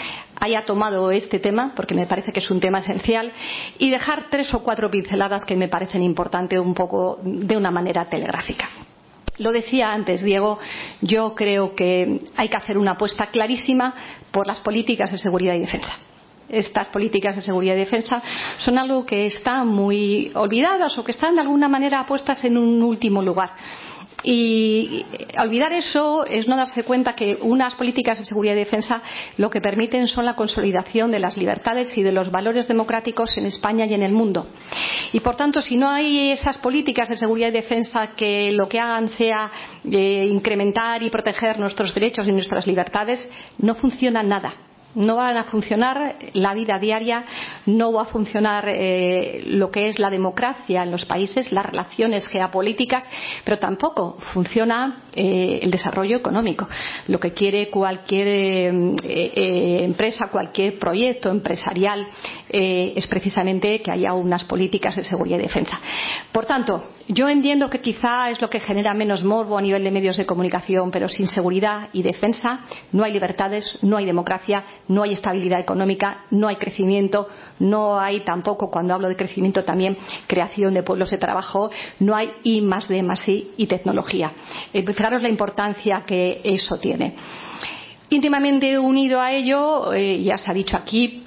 haya tomado este tema, porque me parece que es un tema esencial, y dejar tres o cuatro pinceladas que me parecen importantes un poco de una manera telegráfica. Lo decía antes, Diego, yo creo que hay que hacer una apuesta clarísima por las políticas de seguridad y defensa estas políticas de seguridad y defensa son algo que están muy olvidadas o que están de alguna manera puestas en un último lugar. Y olvidar eso es no darse cuenta que unas políticas de seguridad y defensa lo que permiten son la consolidación de las libertades y de los valores democráticos en España y en el mundo. Y por tanto, si no hay esas políticas de seguridad y defensa que lo que hagan sea eh, incrementar y proteger nuestros derechos y nuestras libertades, no funciona nada no van a funcionar la vida diaria, no va a funcionar eh, lo que es la democracia en los países, las relaciones geopolíticas, pero tampoco funciona eh, el desarrollo económico. Lo que quiere cualquier eh, empresa, cualquier proyecto empresarial es precisamente que haya unas políticas de seguridad y defensa. Por tanto, yo entiendo que quizá es lo que genera menos morbo a nivel de medios de comunicación, pero sin seguridad y defensa no hay libertades, no hay democracia, no hay estabilidad económica, no hay crecimiento, no hay tampoco, cuando hablo de crecimiento también, creación de pueblos de trabajo, no hay I más D más I y tecnología. Eh, fijaros la importancia que eso tiene. Íntimamente unido a ello, eh, ya se ha dicho aquí,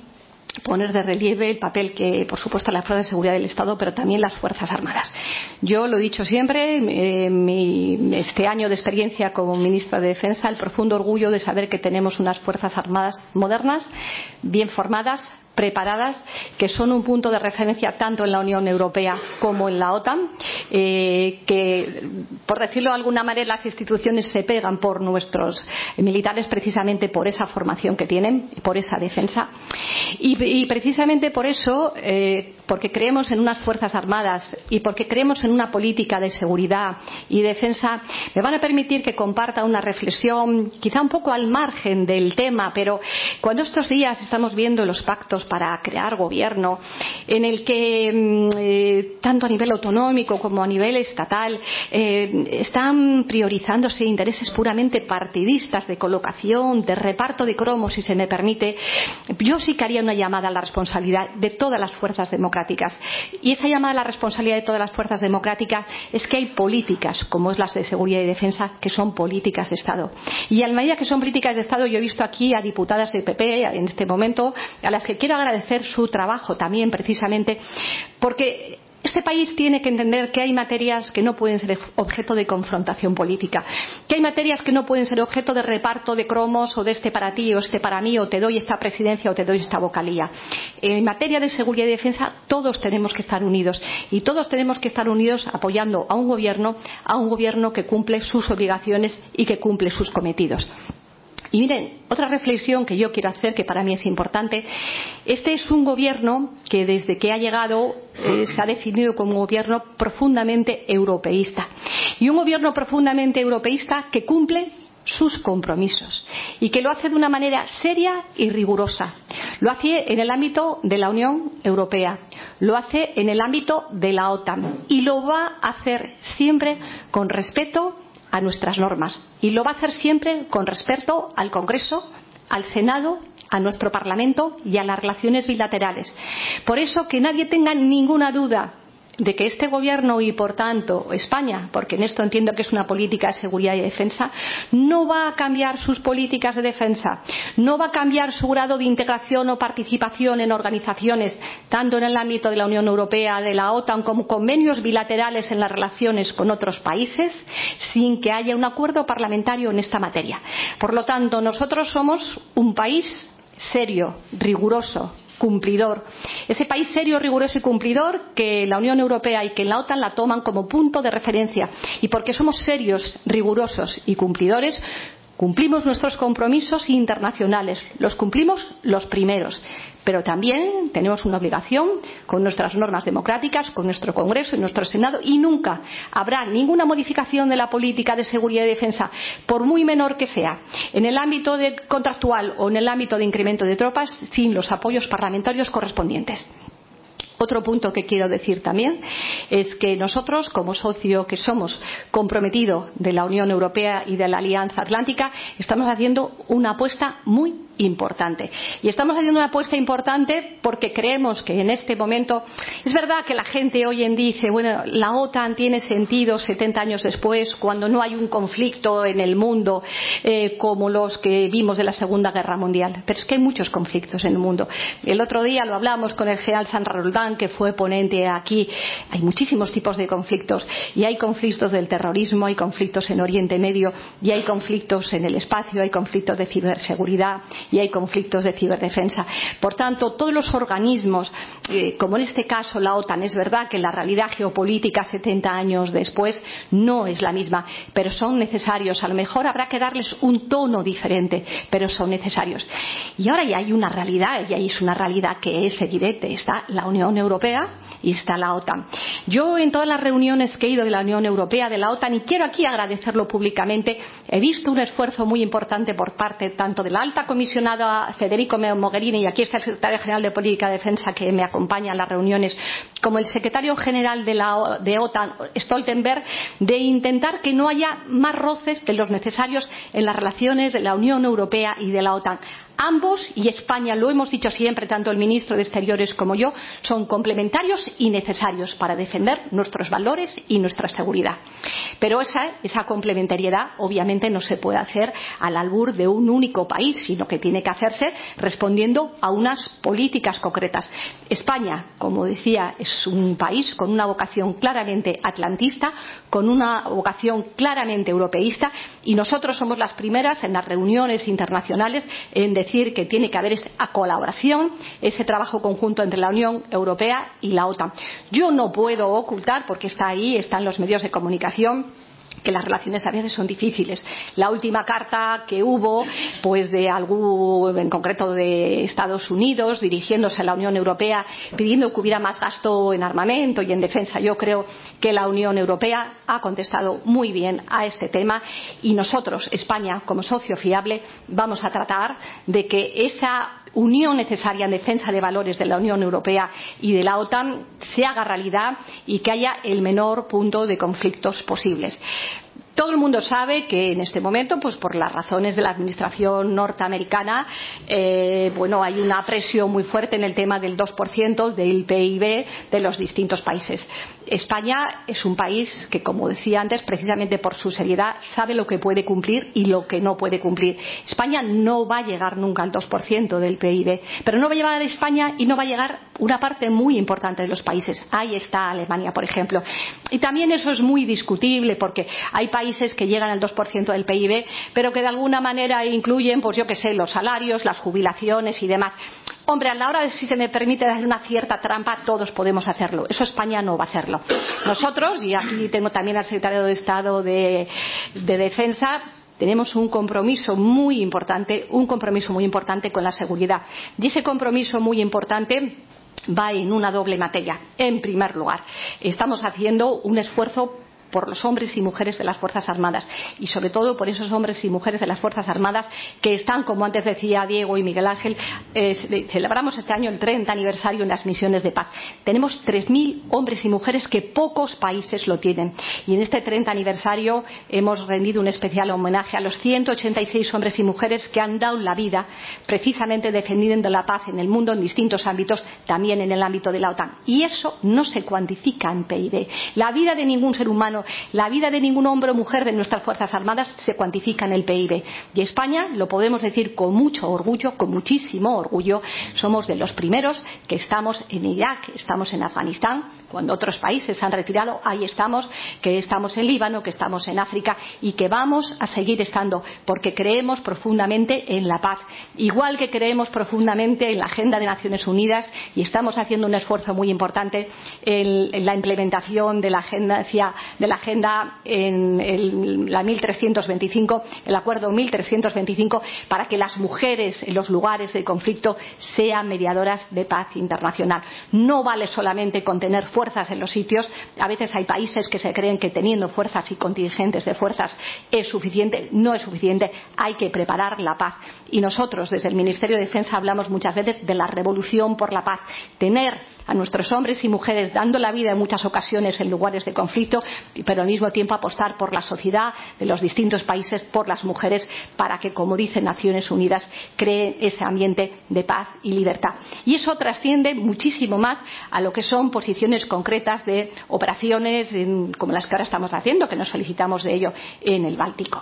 poner de relieve el papel que, por supuesto, las fuerzas de seguridad del Estado, pero también las Fuerzas Armadas. Yo lo he dicho siempre, eh, este año de experiencia como ministra de Defensa, el profundo orgullo de saber que tenemos unas Fuerzas Armadas modernas, bien formadas, preparadas, que son un punto de referencia tanto en la Unión Europea como en la OTAN, eh, que, por decirlo de alguna manera, las instituciones se pegan por nuestros militares precisamente por esa formación que tienen, por esa defensa. Y, precisamente por eso, eh, porque creemos en unas Fuerzas Armadas y porque creemos en una política de seguridad y defensa, me van a permitir que comparta una reflexión, quizá un poco al margen del tema, pero cuando estos días estamos viendo los pactos para crear gobierno, en el que mm, eh, tanto a nivel autonómico como a nivel estatal eh, están priorizándose intereses puramente partidistas de colocación, de reparto de cromos, si se me permite, yo sí que haría una llamada a la responsabilidad de todas las fuerzas democráticas. Y esa llamada a la responsabilidad de todas las fuerzas democráticas es que hay políticas, como es las de seguridad y defensa, que son políticas de Estado. Y a medida que son políticas de Estado, yo he visto aquí a diputadas del PP en este momento, a las que quiero agradecer su trabajo también, precisamente, porque este país tiene que entender que hay materias que no pueden ser objeto de confrontación política, que hay materias que no pueden ser objeto de reparto de cromos o de este para ti o este para mí o te doy esta presidencia o te doy esta vocalía. En materia de seguridad y defensa todos tenemos que estar unidos y todos tenemos que estar unidos apoyando a un gobierno, a un gobierno que cumple sus obligaciones y que cumple sus cometidos. Y miren, otra reflexión que yo quiero hacer, que para mí es importante, este es un gobierno que desde que ha llegado eh, se ha definido como un gobierno profundamente europeísta. Y un gobierno profundamente europeísta que cumple sus compromisos y que lo hace de una manera seria y rigurosa. Lo hace en el ámbito de la Unión Europea, lo hace en el ámbito de la OTAN y lo va a hacer siempre con respeto a nuestras normas y lo va a hacer siempre con respeto al Congreso, al Senado a nuestro Parlamento y a las relaciones bilaterales. Por eso, que nadie tenga ninguna duda de que este gobierno y por tanto España, porque en esto entiendo que es una política de seguridad y defensa, no va a cambiar sus políticas de defensa, no va a cambiar su grado de integración o participación en organizaciones, tanto en el ámbito de la Unión Europea, de la OTAN, como convenios bilaterales en las relaciones con otros países, sin que haya un acuerdo parlamentario en esta materia. Por lo tanto, nosotros somos un país serio, riguroso, cumplidor. Ese país serio, riguroso y cumplidor que la Unión Europea y que la OTAN la toman como punto de referencia. Y porque somos serios, rigurosos y cumplidores, cumplimos nuestros compromisos internacionales. Los cumplimos los primeros pero también tenemos una obligación con nuestras normas democráticas, con nuestro Congreso y nuestro Senado, y nunca habrá ninguna modificación de la política de seguridad y defensa, por muy menor que sea, en el ámbito contractual o en el ámbito de incremento de tropas, sin los apoyos parlamentarios correspondientes. Otro punto que quiero decir también es que nosotros, como socio que somos comprometido de la Unión Europea y de la Alianza Atlántica, estamos haciendo una apuesta muy importante. Y estamos haciendo una apuesta importante porque creemos que en este momento es verdad que la gente hoy en día dice, bueno, la OTAN tiene sentido 70 años después cuando no hay un conflicto en el mundo eh, como los que vimos de la Segunda Guerra Mundial. Pero es que hay muchos conflictos en el mundo. El otro día lo hablamos con el general San Roldán, que fue ponente aquí. Hay muchísimos tipos de conflictos y hay conflictos del terrorismo, hay conflictos en Oriente Medio y hay conflictos en el espacio, hay conflictos de ciberseguridad y hay conflictos de ciberdefensa. Por tanto, todos los organismos, eh, como en este caso la OTAN, es verdad que la realidad geopolítica 70 años después no es la misma, pero son necesarios. A lo mejor habrá que darles un tono diferente, pero son necesarios. Y ahora ya hay una realidad, y ahí es una realidad que es evidente. Está la Unión Europea y está la OTAN. Yo en todas las reuniones que he ido de la Unión Europea, de la OTAN, y quiero aquí agradecerlo públicamente, he visto un esfuerzo muy importante por parte tanto de la alta comisionada Federico Mogherini, y aquí está el secretario general de Política de Defensa que me acompaña en las reuniones, como el secretario general de la de OTAN, Stoltenberg, de intentar que no haya más roces que los necesarios en las relaciones de la Unión Europea y de la OTAN. Ambos, y España lo hemos dicho siempre, tanto el ministro de Exteriores como yo, son complementarios y necesarios para defender nuestros valores y nuestra seguridad. Pero esa, complementariedad obviamente no se puede hacer al albur de un único país, sino que tiene que hacerse respondiendo a unas políticas concretas. España, como decía, es un país con una vocación claramente atlantista, con una vocación claramente europeísta, y nosotros somos las primeras en las reuniones internacionales en decir que tiene que haber esa colaboración, ese trabajo conjunto entre la Unión Europea y la OTAN. Yo no puedo ocultar, porque está ahí, están los medios de comunicación, que las relaciones a veces son difíciles. La última carta que hubo, pues de algún, en concreto de Estados Unidos, dirigiéndose a la Unión Europea, pidiendo que hubiera más gasto en armamento y en defensa. Yo creo que la Unión Europea ha contestado muy bien a este tema y nosotros, España, como socio fiable, vamos a tratar de que esa unión necesaria en defensa de valores de la Unión Europea y de la OTAN se haga realidad y que haya el menor punto de conflictos posibles. Todo el mundo sabe que en este momento, pues por las razones de la administración norteamericana, eh, bueno, hay una presión muy fuerte en el tema del 2% del PIB de los distintos países. España es un país que, como decía antes, precisamente por su seriedad, sabe lo que puede cumplir y lo que no puede cumplir. España no va a llegar nunca al 2% del PIB, pero no va a llegar a España y no va a llegar una parte muy importante de los países. Ahí está Alemania, por ejemplo. Y también eso es muy discutible porque hay países que llegan al 2% del PIB, pero que de alguna manera incluyen, pues yo qué sé, los salarios, las jubilaciones y demás. Hombre, a la hora de si se me permite dar una cierta trampa, todos podemos hacerlo. Eso España no va a hacerlo. Nosotros, y aquí tengo también al secretario de Estado de, de Defensa, tenemos un compromiso muy importante, un compromiso muy importante con la seguridad. Y ese compromiso muy importante va en una doble materia. En primer lugar, estamos haciendo un esfuerzo por los hombres y mujeres de las Fuerzas Armadas y sobre todo por esos hombres y mujeres de las Fuerzas Armadas que están, como antes decía Diego y Miguel Ángel, eh, celebramos este año el 30 aniversario en las misiones de paz. Tenemos 3.000 hombres y mujeres que pocos países lo tienen y en este 30 aniversario hemos rendido un especial homenaje a los 186 hombres y mujeres que han dado la vida precisamente defendiendo la paz en el mundo en distintos ámbitos, también en el ámbito de la OTAN. Y eso no se cuantifica en PIB. La vida de ningún ser humano la vida de ningún hombre o mujer de nuestras Fuerzas Armadas se cuantifica en el PIB. Y España, lo podemos decir con mucho orgullo, con muchísimo orgullo, somos de los primeros que estamos en Irak, estamos en Afganistán, cuando otros países han retirado, ahí estamos, que estamos en Líbano, que estamos en África y que vamos a seguir estando porque creemos profundamente en la paz. Igual que creemos profundamente en la Agenda de Naciones Unidas y estamos haciendo un esfuerzo muy importante en, la implementación de la agenda, de la agenda en el, la 1325, el acuerdo 1325, para que las mujeres en los lugares de conflicto sean mediadoras de paz internacional. No vale solamente con tener fuerzas en los sitios. A veces hay países que se creen que teniendo fuerzas y contingentes de fuerzas es suficiente. No es suficiente. Hay que preparar la paz. Y nosotros, desde el Ministerio de Defensa, hablamos muchas veces de la revolución por la paz. Tener a nuestros hombres y mujeres dando la vida en muchas ocasiones en lugares de conflicto, pero al mismo tiempo apostar por la sociedad de los distintos países, por las mujeres, para que, como dicen Naciones Unidas, creen ese ambiente de paz y libertad. Y eso trasciende muchísimo más a lo que son posiciones concretas de operaciones como las que ahora estamos haciendo, que nos felicitamos de ello en el Báltico.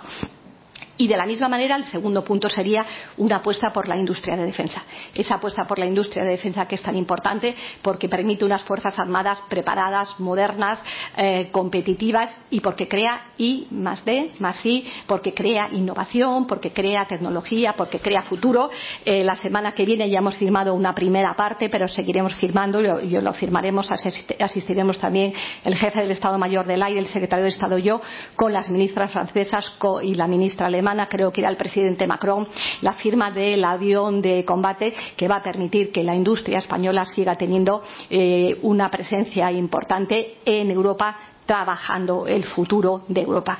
Y de la misma manera, el segundo punto sería una apuesta por la industria de defensa. Esa apuesta por la industria de defensa que es tan importante porque permite unas fuerzas armadas preparadas, modernas, eh, competitivas y porque crea I más D más I, porque crea innovación, porque crea tecnología, porque crea futuro. Eh, la semana que viene ya hemos firmado una primera parte, pero seguiremos firmando, y lo firmaremos, asistiremos también el jefe del Estado Mayor del AIRE, el secretario de Estado yo, con las ministras francesas y la ministra alemana creo que era el presidente Macron, la firma del avión de combate que va a permitir que la industria española siga teniendo eh, una presencia importante en Europa trabajando el futuro de Europa.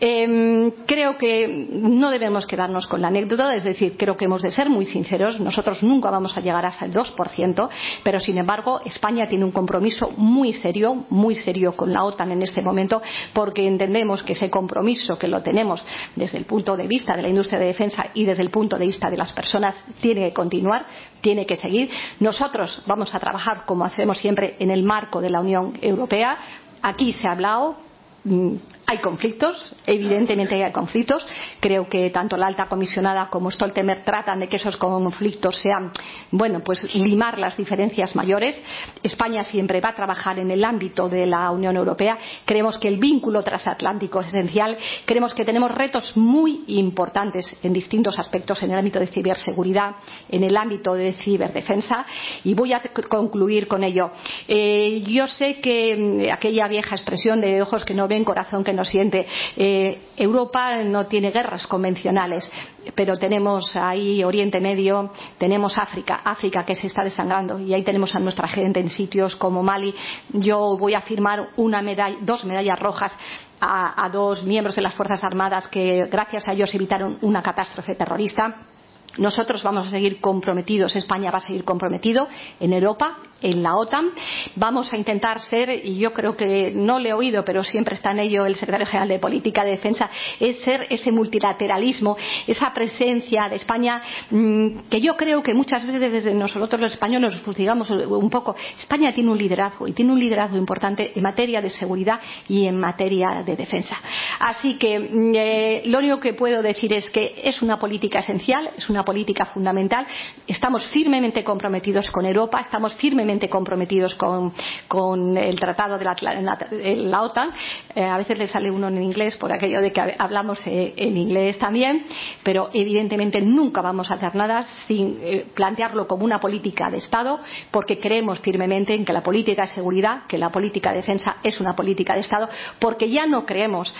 Eh, creo que no debemos quedarnos con la anécdota, es decir, creo que hemos de ser muy sinceros. Nosotros nunca vamos a llegar hasta el 2%, pero sin embargo España tiene un compromiso muy serio, muy serio con la OTAN en este momento, porque entendemos que ese compromiso que lo tenemos desde el punto de vista de la industria de defensa y desde el punto de vista de las personas tiene que continuar, tiene que seguir. Nosotros vamos a trabajar, como hacemos siempre, en el marco de la Unión Europea Aquí se ha hablado mm, hay conflictos, evidentemente hay conflictos. Creo que tanto la alta comisionada como Stoltenberg tratan de que esos conflictos sean, bueno, pues limar las diferencias mayores. España siempre va a trabajar en el ámbito de la Unión Europea. Creemos que el vínculo transatlántico es esencial. Creemos que tenemos retos muy importantes en distintos aspectos en el ámbito de ciberseguridad, en el ámbito de ciberdefensa. Y voy a concluir con ello. Eh, yo sé que mm, aquella vieja expresión de ojos que no ven, corazón que no siente. Eh, Europa no tiene guerras convencionales, pero tenemos ahí Oriente Medio, tenemos África, África que se está desangrando y ahí tenemos a nuestra gente en sitios como Mali. Yo voy a firmar una medalla, dos medallas rojas a, a dos miembros de las Fuerzas Armadas que, gracias a ellos, evitaron una catástrofe terrorista. Nosotros vamos a seguir comprometidos, España va a seguir comprometido en Europa, en la OTAN. Vamos a intentar ser, y yo creo que no le he oído, pero siempre está en ello el secretario general de Política de Defensa, es ser ese multilateralismo, esa presencia de España, mm, que yo creo que muchas veces desde nosotros los españoles nos digamos un poco. España tiene un liderazgo y tiene un liderazgo importante en materia de seguridad y en materia de defensa. Así que mm, eh, lo único que puedo decir es que es una política esencial, es una política fundamental. Estamos firmemente comprometidos con Europa, estamos firmemente comprometidos con, el tratado de la, OTAN. Eh, a veces le sale uno en inglés por aquello de que hablamos eh, en inglés también, pero evidentemente nunca vamos a hacer nada sin eh, plantearlo como una política de Estado, porque creemos firmemente en que la política de seguridad, que la política de defensa es una política de Estado, porque ya no creemos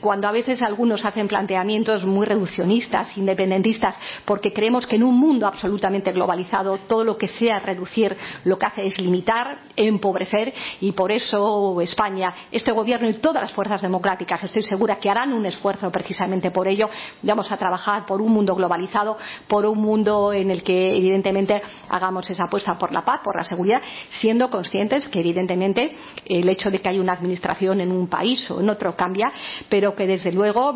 cuando a veces algunos hacen planteamientos muy reduccionistas, independentistas, porque creemos que en un mundo absolutamente globalizado todo lo que sea reducir lo que es limitar, empobrecer y por eso España, este gobierno y todas las fuerzas democráticas estoy segura que harán un esfuerzo precisamente por ello. Vamos a trabajar por un mundo globalizado, por un mundo en el que evidentemente hagamos esa apuesta por la paz, por la seguridad, siendo conscientes que evidentemente el hecho de que haya una administración en un país o en otro cambia, pero que desde luego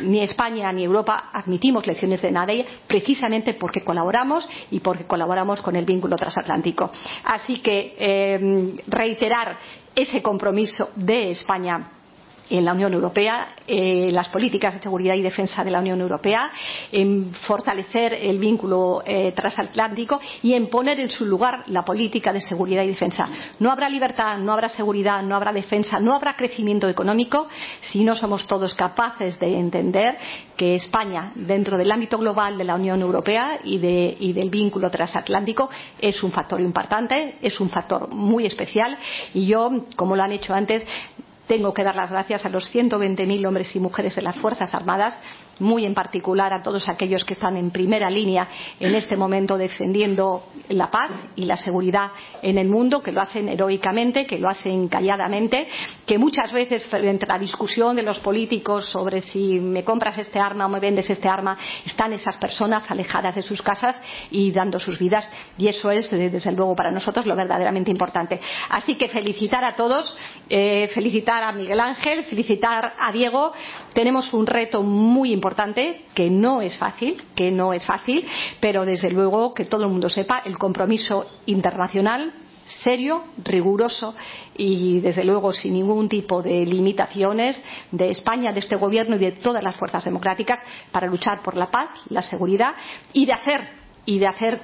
ni España ni Europa admitimos lecciones de nadie precisamente porque colaboramos y porque colaboramos con el vínculo transatlántico. Así que eh, reiterar ese compromiso de España en la Unión Europea, eh, las políticas de seguridad y defensa de la Unión Europea, en fortalecer el vínculo eh, transatlántico y en poner en su lugar la política de seguridad y defensa. No habrá libertad, no habrá seguridad, no habrá defensa, no habrá crecimiento económico si no somos todos capaces de entender que España, dentro del ámbito global de la Unión Europea y, de, y del vínculo transatlántico, es un factor importante, es un factor muy especial y yo, como lo han hecho antes, tengo que dar las gracias a los 120.000 hombres y mujeres de las Fuerzas Armadas muy en particular a todos aquellos que están en primera línea en este momento defendiendo la paz y la seguridad en el mundo, que lo hacen heroicamente, que lo hacen calladamente, que muchas veces frente a la discusión de los políticos sobre si me compras este arma o me vendes este arma, están esas personas alejadas de sus casas y dando sus vidas y eso es eh, desde luego para nosotros lo verdaderamente importante. Así que felicitar a todos, eh, felicitar a Miguel Ángel, felicitar a Diego. Tenemos un reto muy importante que no es fácil, que no es fácil, pero desde luego que todo el mundo sepa el compromiso internacional serio, riguroso y desde luego sin ningún tipo de limitaciones de España, de este gobierno y de todas las fuerzas democráticas para luchar por la paz, la seguridad y de hacer y de hacer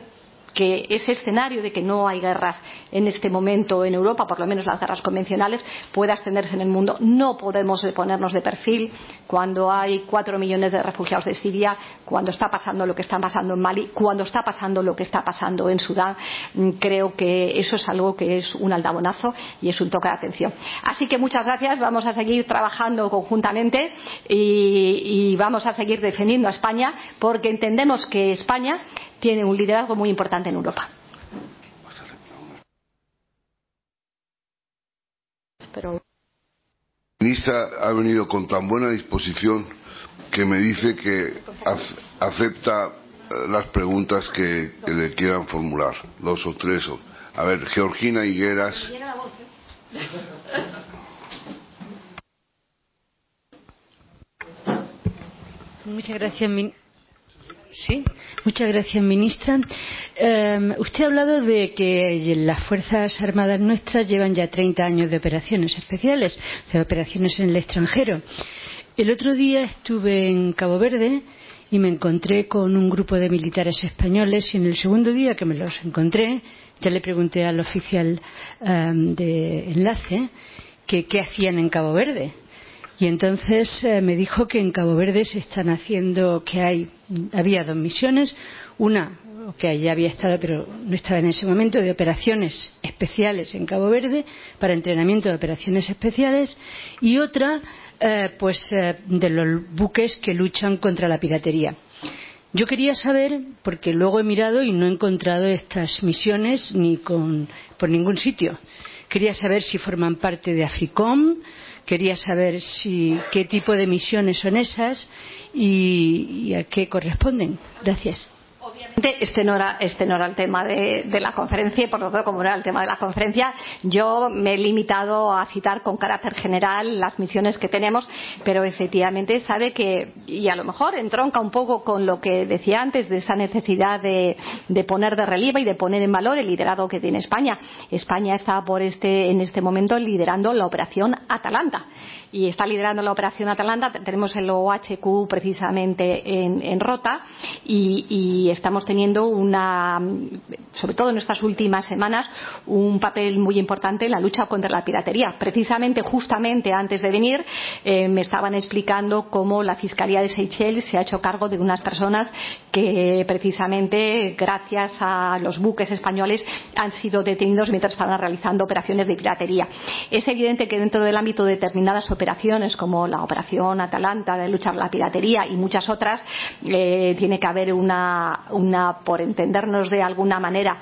que ese escenario de que no hay guerras en este momento en Europa, por lo menos las guerras convencionales, pueda extenderse en el mundo. No podemos ponernos de perfil cuando hay cuatro millones de refugiados de Siria, cuando está pasando lo que está pasando en Mali, cuando está pasando lo que está pasando en Sudán. Mm, creo que eso es algo que es un aldabonazo y es un toque de atención. Así que muchas gracias. Vamos a seguir trabajando conjuntamente y, y vamos a seguir defendiendo a España porque entendemos que España tiene un liderazgo muy importante en Europa. Pero... La ministra ha venido con tan buena disposición que me dice que acepta eh, las preguntas que, que le quieran formular, dos o tres. A ver, Georgina Higueras. Muchas gracias, Sí, muchas gracias, ministra. Eh, usted ha hablado de que las Fuerzas Armadas nuestras llevan ya 30 años de operaciones especiales, de operaciones en el extranjero. El otro día estuve en Cabo Verde y me encontré con un grupo de militares españoles y en el segundo día que me los encontré ya le pregunté al oficial eh, de enlace que qué hacían en Cabo Verde y entonces eh, me dijo que en Cabo Verde se están haciendo, que hay, había dos misiones, una que ya había estado, pero no estaba en ese momento, de operaciones especiales en Cabo Verde, para entrenamiento de operaciones especiales, y otra, eh, pues, eh, de los buques que luchan contra la piratería. Yo quería saber, porque luego he mirado y no he encontrado estas misiones ni con, por ningún sitio. Quería saber si forman parte de AFRICOM, quería saber si, qué tipo de misiones son esas y, y a qué corresponden. Gracias. Este no era, este no era el tema de, la conferencia y por lo tanto como no era el tema de la conferencia yo me he limitado a citar con carácter general las misiones que tenemos pero efectivamente sabe que y a lo mejor entronca un poco con lo que decía antes de esa necesidad de, poner de relieve y de poner en valor el liderazgo que tiene España. España está por este, en este momento liderando la operación Atalanta y está liderando la operación Atalanta. Tenemos el OHQ precisamente en, Rota y está estamos teniendo una, sobre todo en estas últimas semanas, un papel muy importante en la lucha contra la piratería. Precisamente, justamente antes de venir, eh, me estaban explicando cómo la Fiscalía de Seychelles se ha hecho cargo de unas personas que precisamente gracias a los buques españoles han sido detenidos mientras estaban realizando operaciones de piratería. Es evidente que dentro del ámbito de determinadas operaciones como la operación Atalanta de lucha contra la piratería y muchas otras eh, tiene que haber una, una, por entendernos de alguna manera,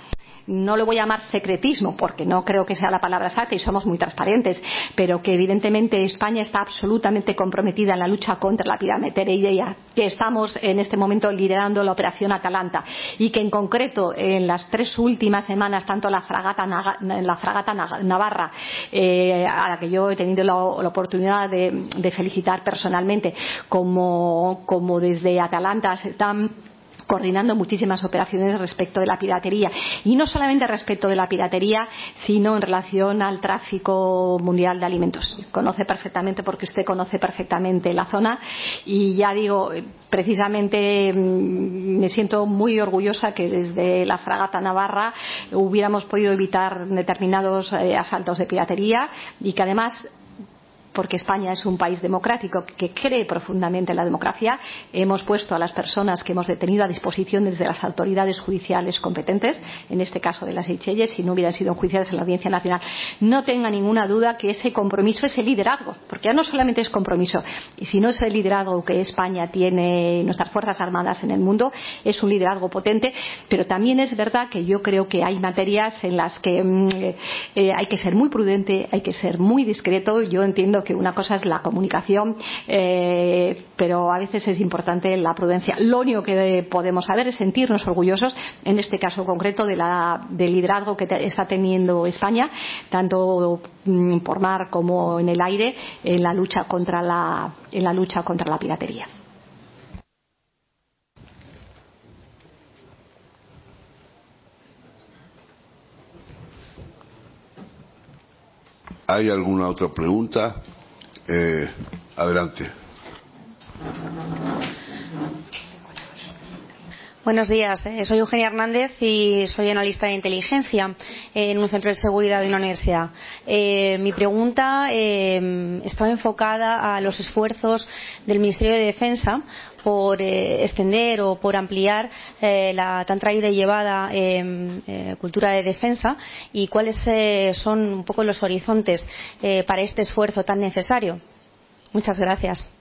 no lo voy a llamar secretismo porque no creo que sea la palabra exacta y somos muy transparentes, pero que evidentemente España está absolutamente comprometida en la lucha contra la piratería, que estamos en este momento liderando la operación Atalanta y que en concreto en las tres últimas semanas tanto la fragata, la fragata Navarra, eh, a la que yo he tenido la, oportunidad de, de, felicitar personalmente, como, como desde Atalanta se están coordinando muchísimas operaciones respecto de la piratería. Y no solamente respecto de la piratería, sino en relación al tráfico mundial de alimentos. Conoce perfectamente, porque usted conoce perfectamente la zona. Y ya digo, precisamente mm, me siento muy orgullosa que desde la fragata Navarra hubiéramos podido evitar determinados eh, asaltos de piratería y que además porque España es un país democrático que cree profundamente en la democracia, hemos puesto a las personas que hemos detenido a disposición desde las autoridades judiciales competentes, en este caso de las Seychelles, si no hubieran sido enjuiciadas en la Audiencia Nacional. No tenga ninguna duda que ese compromiso es el liderazgo, porque ya no solamente es compromiso, y si no es el liderazgo que España tiene, nuestras Fuerzas Armadas en el mundo, es un liderazgo potente, pero también es verdad que yo creo que hay materias en las que mm, eh, hay que ser muy prudente, hay que ser muy discreto. Yo entiendo que una cosa es la comunicación, eh, pero a veces es importante la prudencia. Lo único que podemos saber es sentirnos orgullosos, en este caso concreto, del liderazgo que está teniendo España, tanto mm, por mar como en el aire, en la, lucha contra la piratería. ¿Hay alguna otra pregunta? Eh, adelante. Buenos días, eh, soy Eugenia Hernández y soy analista de inteligencia en un centro de seguridad de una universidad. Eh, mi pregunta eh, estaba enfocada a los esfuerzos del Ministerio de Defensa por eh, extender o por ampliar eh, la tan traída y llevada eh, cultura de defensa y cuáles son un poco los horizontes para este esfuerzo tan necesario. Muchas gracias.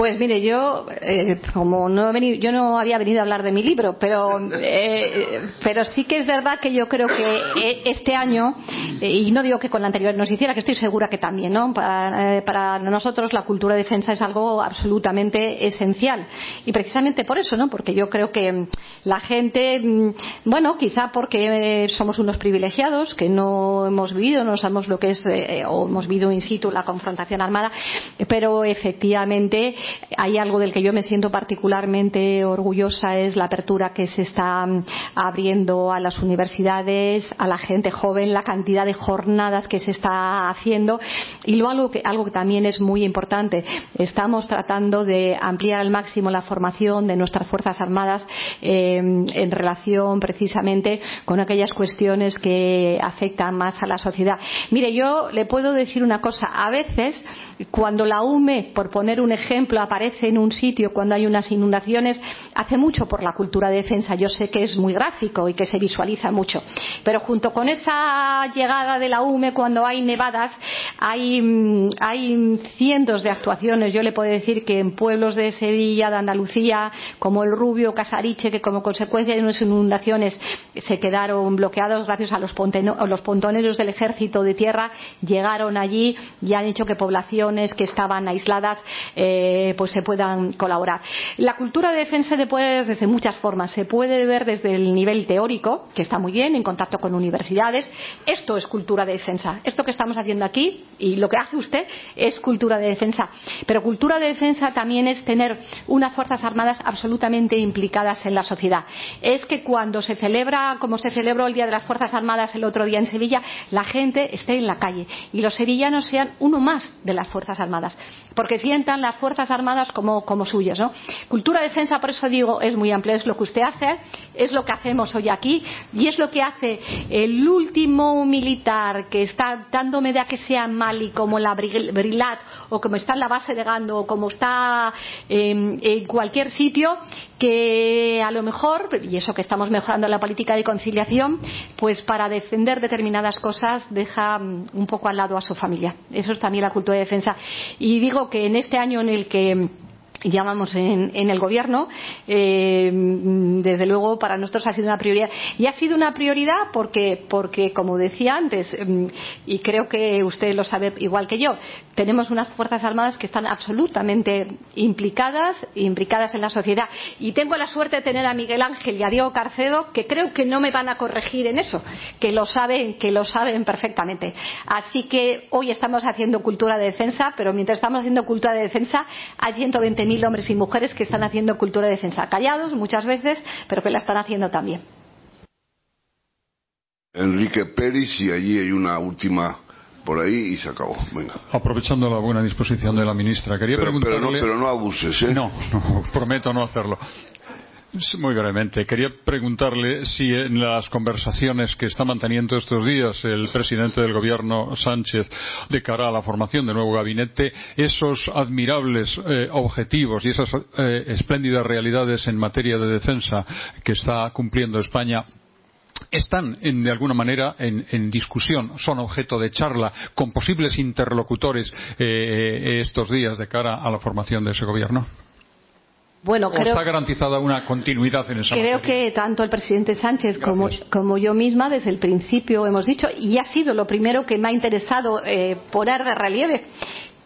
Pues mire, yo, eh, como no he venido, yo no había venido a hablar de mi libro, pero, eh, pero sí que es verdad que yo creo que eh, este año, eh, y no digo que con la anterior nos hiciera, que estoy segura que también, ¿no? Para, eh, para, nosotros la cultura de defensa es algo absolutamente esencial. Y precisamente por eso, ¿no? Porque yo creo que la gente, mm, bueno, quizá porque somos unos privilegiados, que no hemos vivido, no sabemos lo que es, o hemos vivido in situ la confrontación armada, pero efectivamente hay algo del que yo me siento particularmente orgullosa es la apertura que se está mm, abriendo a las universidades, a la gente joven, la cantidad de jornadas que se está haciendo y luego algo que, algo que también es muy importante, estamos tratando de ampliar al máximo la formación de nuestras Fuerzas Armadas eh, en relación precisamente con aquellas cuestiones que afectan más a la sociedad. Mire, yo le puedo decir una cosa, a veces cuando la UME, por poner un ejemplo, aparece en un sitio cuando hay unas inundaciones, hace mucho por la cultura de defensa. Yo sé que es muy gráfico y que se visualiza mucho. Pero junto con esa llegada de la UME, cuando hay nevadas, hay, mm, hay cientos de actuaciones. Yo le puedo decir que en pueblos de Sevilla, de Andalucía, como el Rubio, Casariche, que como consecuencia de unas inundaciones se quedaron bloqueados gracias a los, los pontoneros del ejército de tierra, llegaron allí y han hecho que poblaciones que estaban aisladas eh, pues se puedan colaborar. La cultura de defensa se puede ver desde muchas formas. Se puede ver desde el nivel teórico, que está muy bien, en contacto con universidades. Esto es cultura de defensa. Esto que estamos haciendo aquí y lo que hace usted es cultura de defensa. Pero cultura de defensa también es tener unas Fuerzas Armadas absolutamente implicadas en la sociedad. Es que cuando se celebra, como se celebró el Día de las Fuerzas Armadas el otro día en Sevilla, la gente esté en la calle y los sevillanos sean uno más de las Fuerzas Armadas. Porque sientan las Fuerzas Armadas como, suyos. ¿no? Cultura de defensa, por eso digo, es muy amplio, es lo que usted hace, es lo que hacemos hoy aquí y es lo que hace el último militar que está dando media que sea en Mali, como la Brilat, o como está en la base de Gando, o como está en, en cualquier sitio, que a lo mejor, y eso que estamos mejorando la política de conciliación, pues para defender determinadas cosas deja mm, un poco al lado a su familia. Eso es también la cultura de defensa. Y digo que en este año en el que llamamos en, en el gobierno eh, desde luego para nosotros ha sido una prioridad. Y ha sido una prioridad porque porque como decía antes mm, y creo que usted lo sabe igual que yo tenemos unas fuerzas armadas que están absolutamente implicadas implicadas en la sociedad. Y tengo la suerte de tener a Miguel Ángel y a Diego Carcedo que creo que no me van a corregir en eso que lo saben que lo saben perfectamente. Así que hoy estamos haciendo cultura de defensa pero mientras estamos haciendo cultura de defensa hay 120 mil hombres y mujeres que están haciendo cultura de defensa, callados muchas veces, pero que la están haciendo también. Enrique Pérez y allí hay una última por ahí y se acabó. Venga. Aprovechando la buena disposición de la ministra, quería pero, preguntarle... Pero no, pero no abuses, ¿eh? No, no, prometo no hacerlo. Muy brevemente. Quería preguntarle si en las conversaciones que está manteniendo estos días el presidente del gobierno Sánchez de cara a la formación del nuevo gabinete, esos admirables eh, objetivos y esas eh, espléndidas realidades en materia de defensa que está cumpliendo España están de alguna manera en, en, discusión, son objeto de charla con posibles interlocutores eh, estos días de cara a la formación de ese gobierno. Bueno, ¿O creo, está garantizada una continuidad en esa creo materia? que tanto el presidente Sánchez como, como, yo misma desde el principio hemos dicho y ha sido lo primero que me ha interesado eh, poner de relieve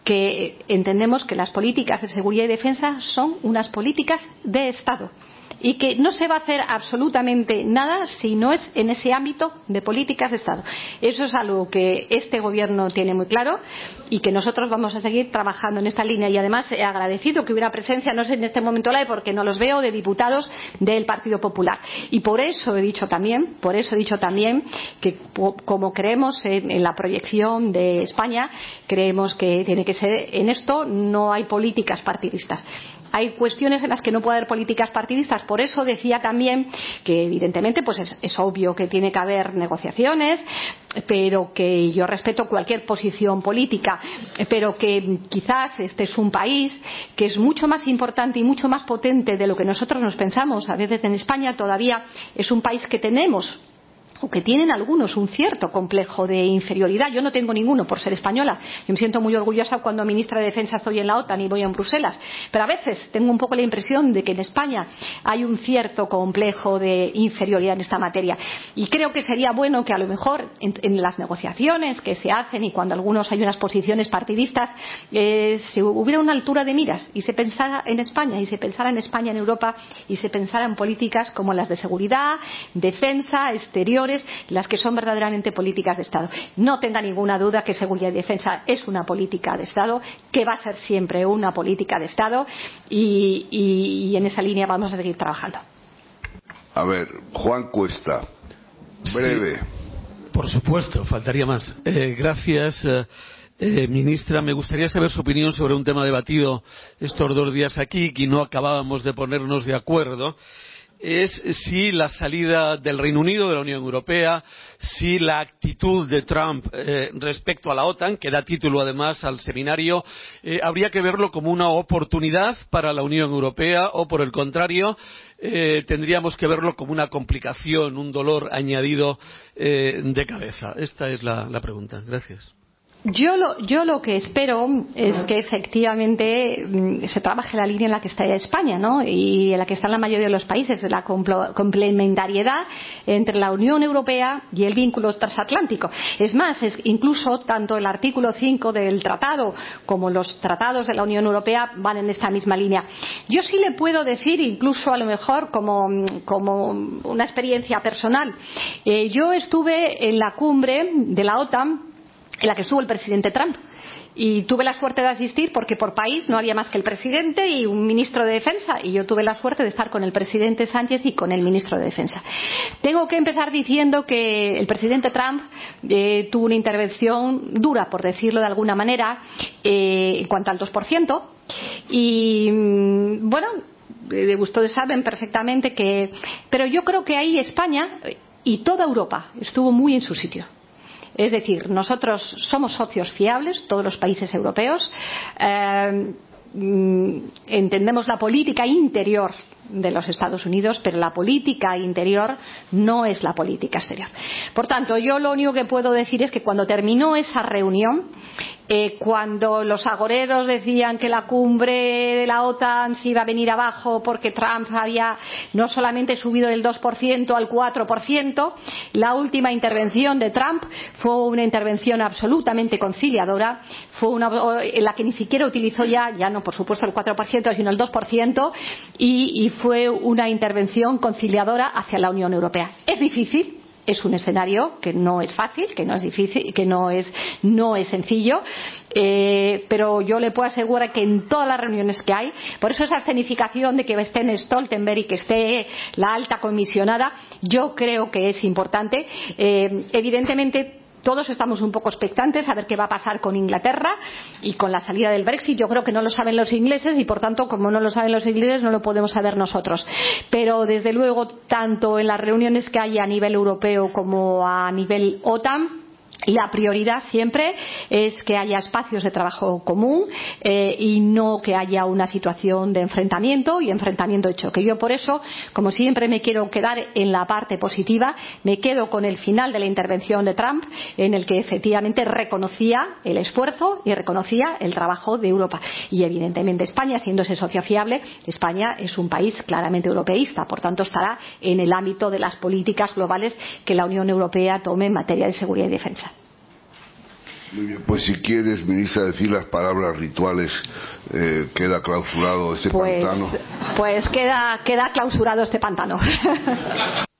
que entendemos que las políticas de seguridad y defensa son unas políticas de Estado y que no se va a hacer absolutamente nada si no es en ese ámbito de políticas de Estado. Eso es algo que este Gobierno tiene muy claro y que nosotros vamos a seguir trabajando en esta línea. Y además he agradecido que hubiera presencia, no sé en este momento la porque no los veo, de diputados del Partido Popular. Y por eso he dicho también, por eso he dicho también que como creemos en la proyección de España, creemos que tiene que ser en esto no hay políticas partidistas. Hay cuestiones en las que no puede haber políticas partidistas. Por eso decía también que evidentemente pues es, es obvio que tiene que haber negociaciones pero que yo respeto cualquier posición política pero que quizás este es un país que es mucho más importante y mucho más potente de lo que nosotros nos pensamos. A veces en España todavía es un país que tenemos o que tienen algunos un cierto complejo de inferioridad. Yo no tengo ninguno por ser española. Yo me siento muy orgullosa cuando ministra de Defensa estoy en la OTAN y voy a Bruselas. Pero a veces tengo un poco la impresión de que en España hay un cierto complejo de inferioridad en esta materia. Y creo que sería bueno que a lo mejor en, las negociaciones que se hacen y cuando algunos hay unas posiciones partidistas eh, se hubiera una altura de miras y se pensara en España y se pensara en España en Europa y se pensara en políticas como las de seguridad, defensa, exterior las que son verdaderamente políticas de Estado. No tenga ninguna duda que seguridad y defensa es una política de Estado, que va a ser siempre una política de Estado y, y, y en esa línea vamos a seguir trabajando. A ver, Juan Cuesta, breve. Sí, por supuesto, faltaría más. Eh, gracias. Eh, eh, ministra, me gustaría saber su opinión sobre un tema debatido estos dos días aquí y no acabábamos de ponernos de acuerdo es si la salida del Reino Unido de la Unión Europea, si la actitud de Trump eh, respecto a la OTAN, que da título además al seminario, eh, habría que verlo como una oportunidad para la Unión Europea o, por el contrario, eh, tendríamos que verlo como una complicación, un dolor añadido de cabeza. Esta es la, la pregunta. Gracias. Yo lo, yo lo que espero es que efectivamente mm, se trabaje la línea en la que está España ¿no? y en la que están la mayoría de los países, de la complementariedad entre la Unión Europea y el vínculo transatlántico. Es más, es incluso tanto el artículo 5 del tratado como los tratados de la Unión Europea van en esta misma línea. Yo sí le puedo decir, incluso a lo mejor como, como una experiencia personal, eh, yo estuve en la cumbre de la OTAN en la que estuvo el presidente Trump. Y tuve la suerte de asistir porque por país no había más que el presidente y un ministro de Defensa. Y yo tuve la suerte de estar con el presidente Sánchez y con el ministro de Defensa. Tengo que empezar diciendo que el presidente Trump eh, tuvo una intervención dura, por decirlo de alguna manera, eh, en cuanto al 2%. Y mm, bueno, eh, ustedes saben perfectamente que. Pero yo creo que ahí España y toda Europa estuvo muy en su sitio. Es decir, nosotros somos socios fiables, todos los países europeos. Eh, mm, entendemos la política interior de los Estados Unidos, pero la política interior no es la política exterior. Por tanto, yo lo único que puedo decir es que cuando terminó esa reunión, eh, cuando los agoreros decían que la cumbre de la OTAN se iba a venir abajo porque Trump había no solamente subido del 2% al 4%, la última intervención de Trump fue una intervención absolutamente conciliadora, fue una en la que ni siquiera utilizó ya, ya no por supuesto el 4%, sino el 2%, y, y fue una intervención conciliadora hacia la Unión Europea. Es difícil, es un escenario que no es fácil, que no es difícil, que no es, no es sencillo, eh, pero yo le puedo asegurar que en todas las reuniones que hay, por eso esa escenificación de que esté Stoltenberg y que esté la alta comisionada, yo creo que es importante. Eh, evidentemente, todos estamos un poco expectantes a ver qué va a pasar con Inglaterra y con la salida del Brexit. Yo creo que no lo saben los ingleses y, por tanto, como no lo saben los ingleses, no lo podemos saber nosotros. Pero, desde luego, tanto en las reuniones que hay a nivel europeo como a nivel OTAN, la prioridad siempre es que haya espacios de trabajo común eh, y no que haya una situación de enfrentamiento y enfrentamiento de choque. Yo por eso, como siempre, me quiero quedar en la parte positiva, me quedo con el final de la intervención de Trump, en el que efectivamente reconocía el esfuerzo y reconocía el trabajo de Europa. Y evidentemente España, siendo ese socio fiable, España es un país claramente europeísta, por tanto estará en el ámbito de las políticas globales que la Unión Europea tome en materia de seguridad y defensa. Muy bien, pues si quieres, ministra, decir las palabras rituales, eh, queda clausurado este pues, pantano. Pues queda, queda clausurado este pantano.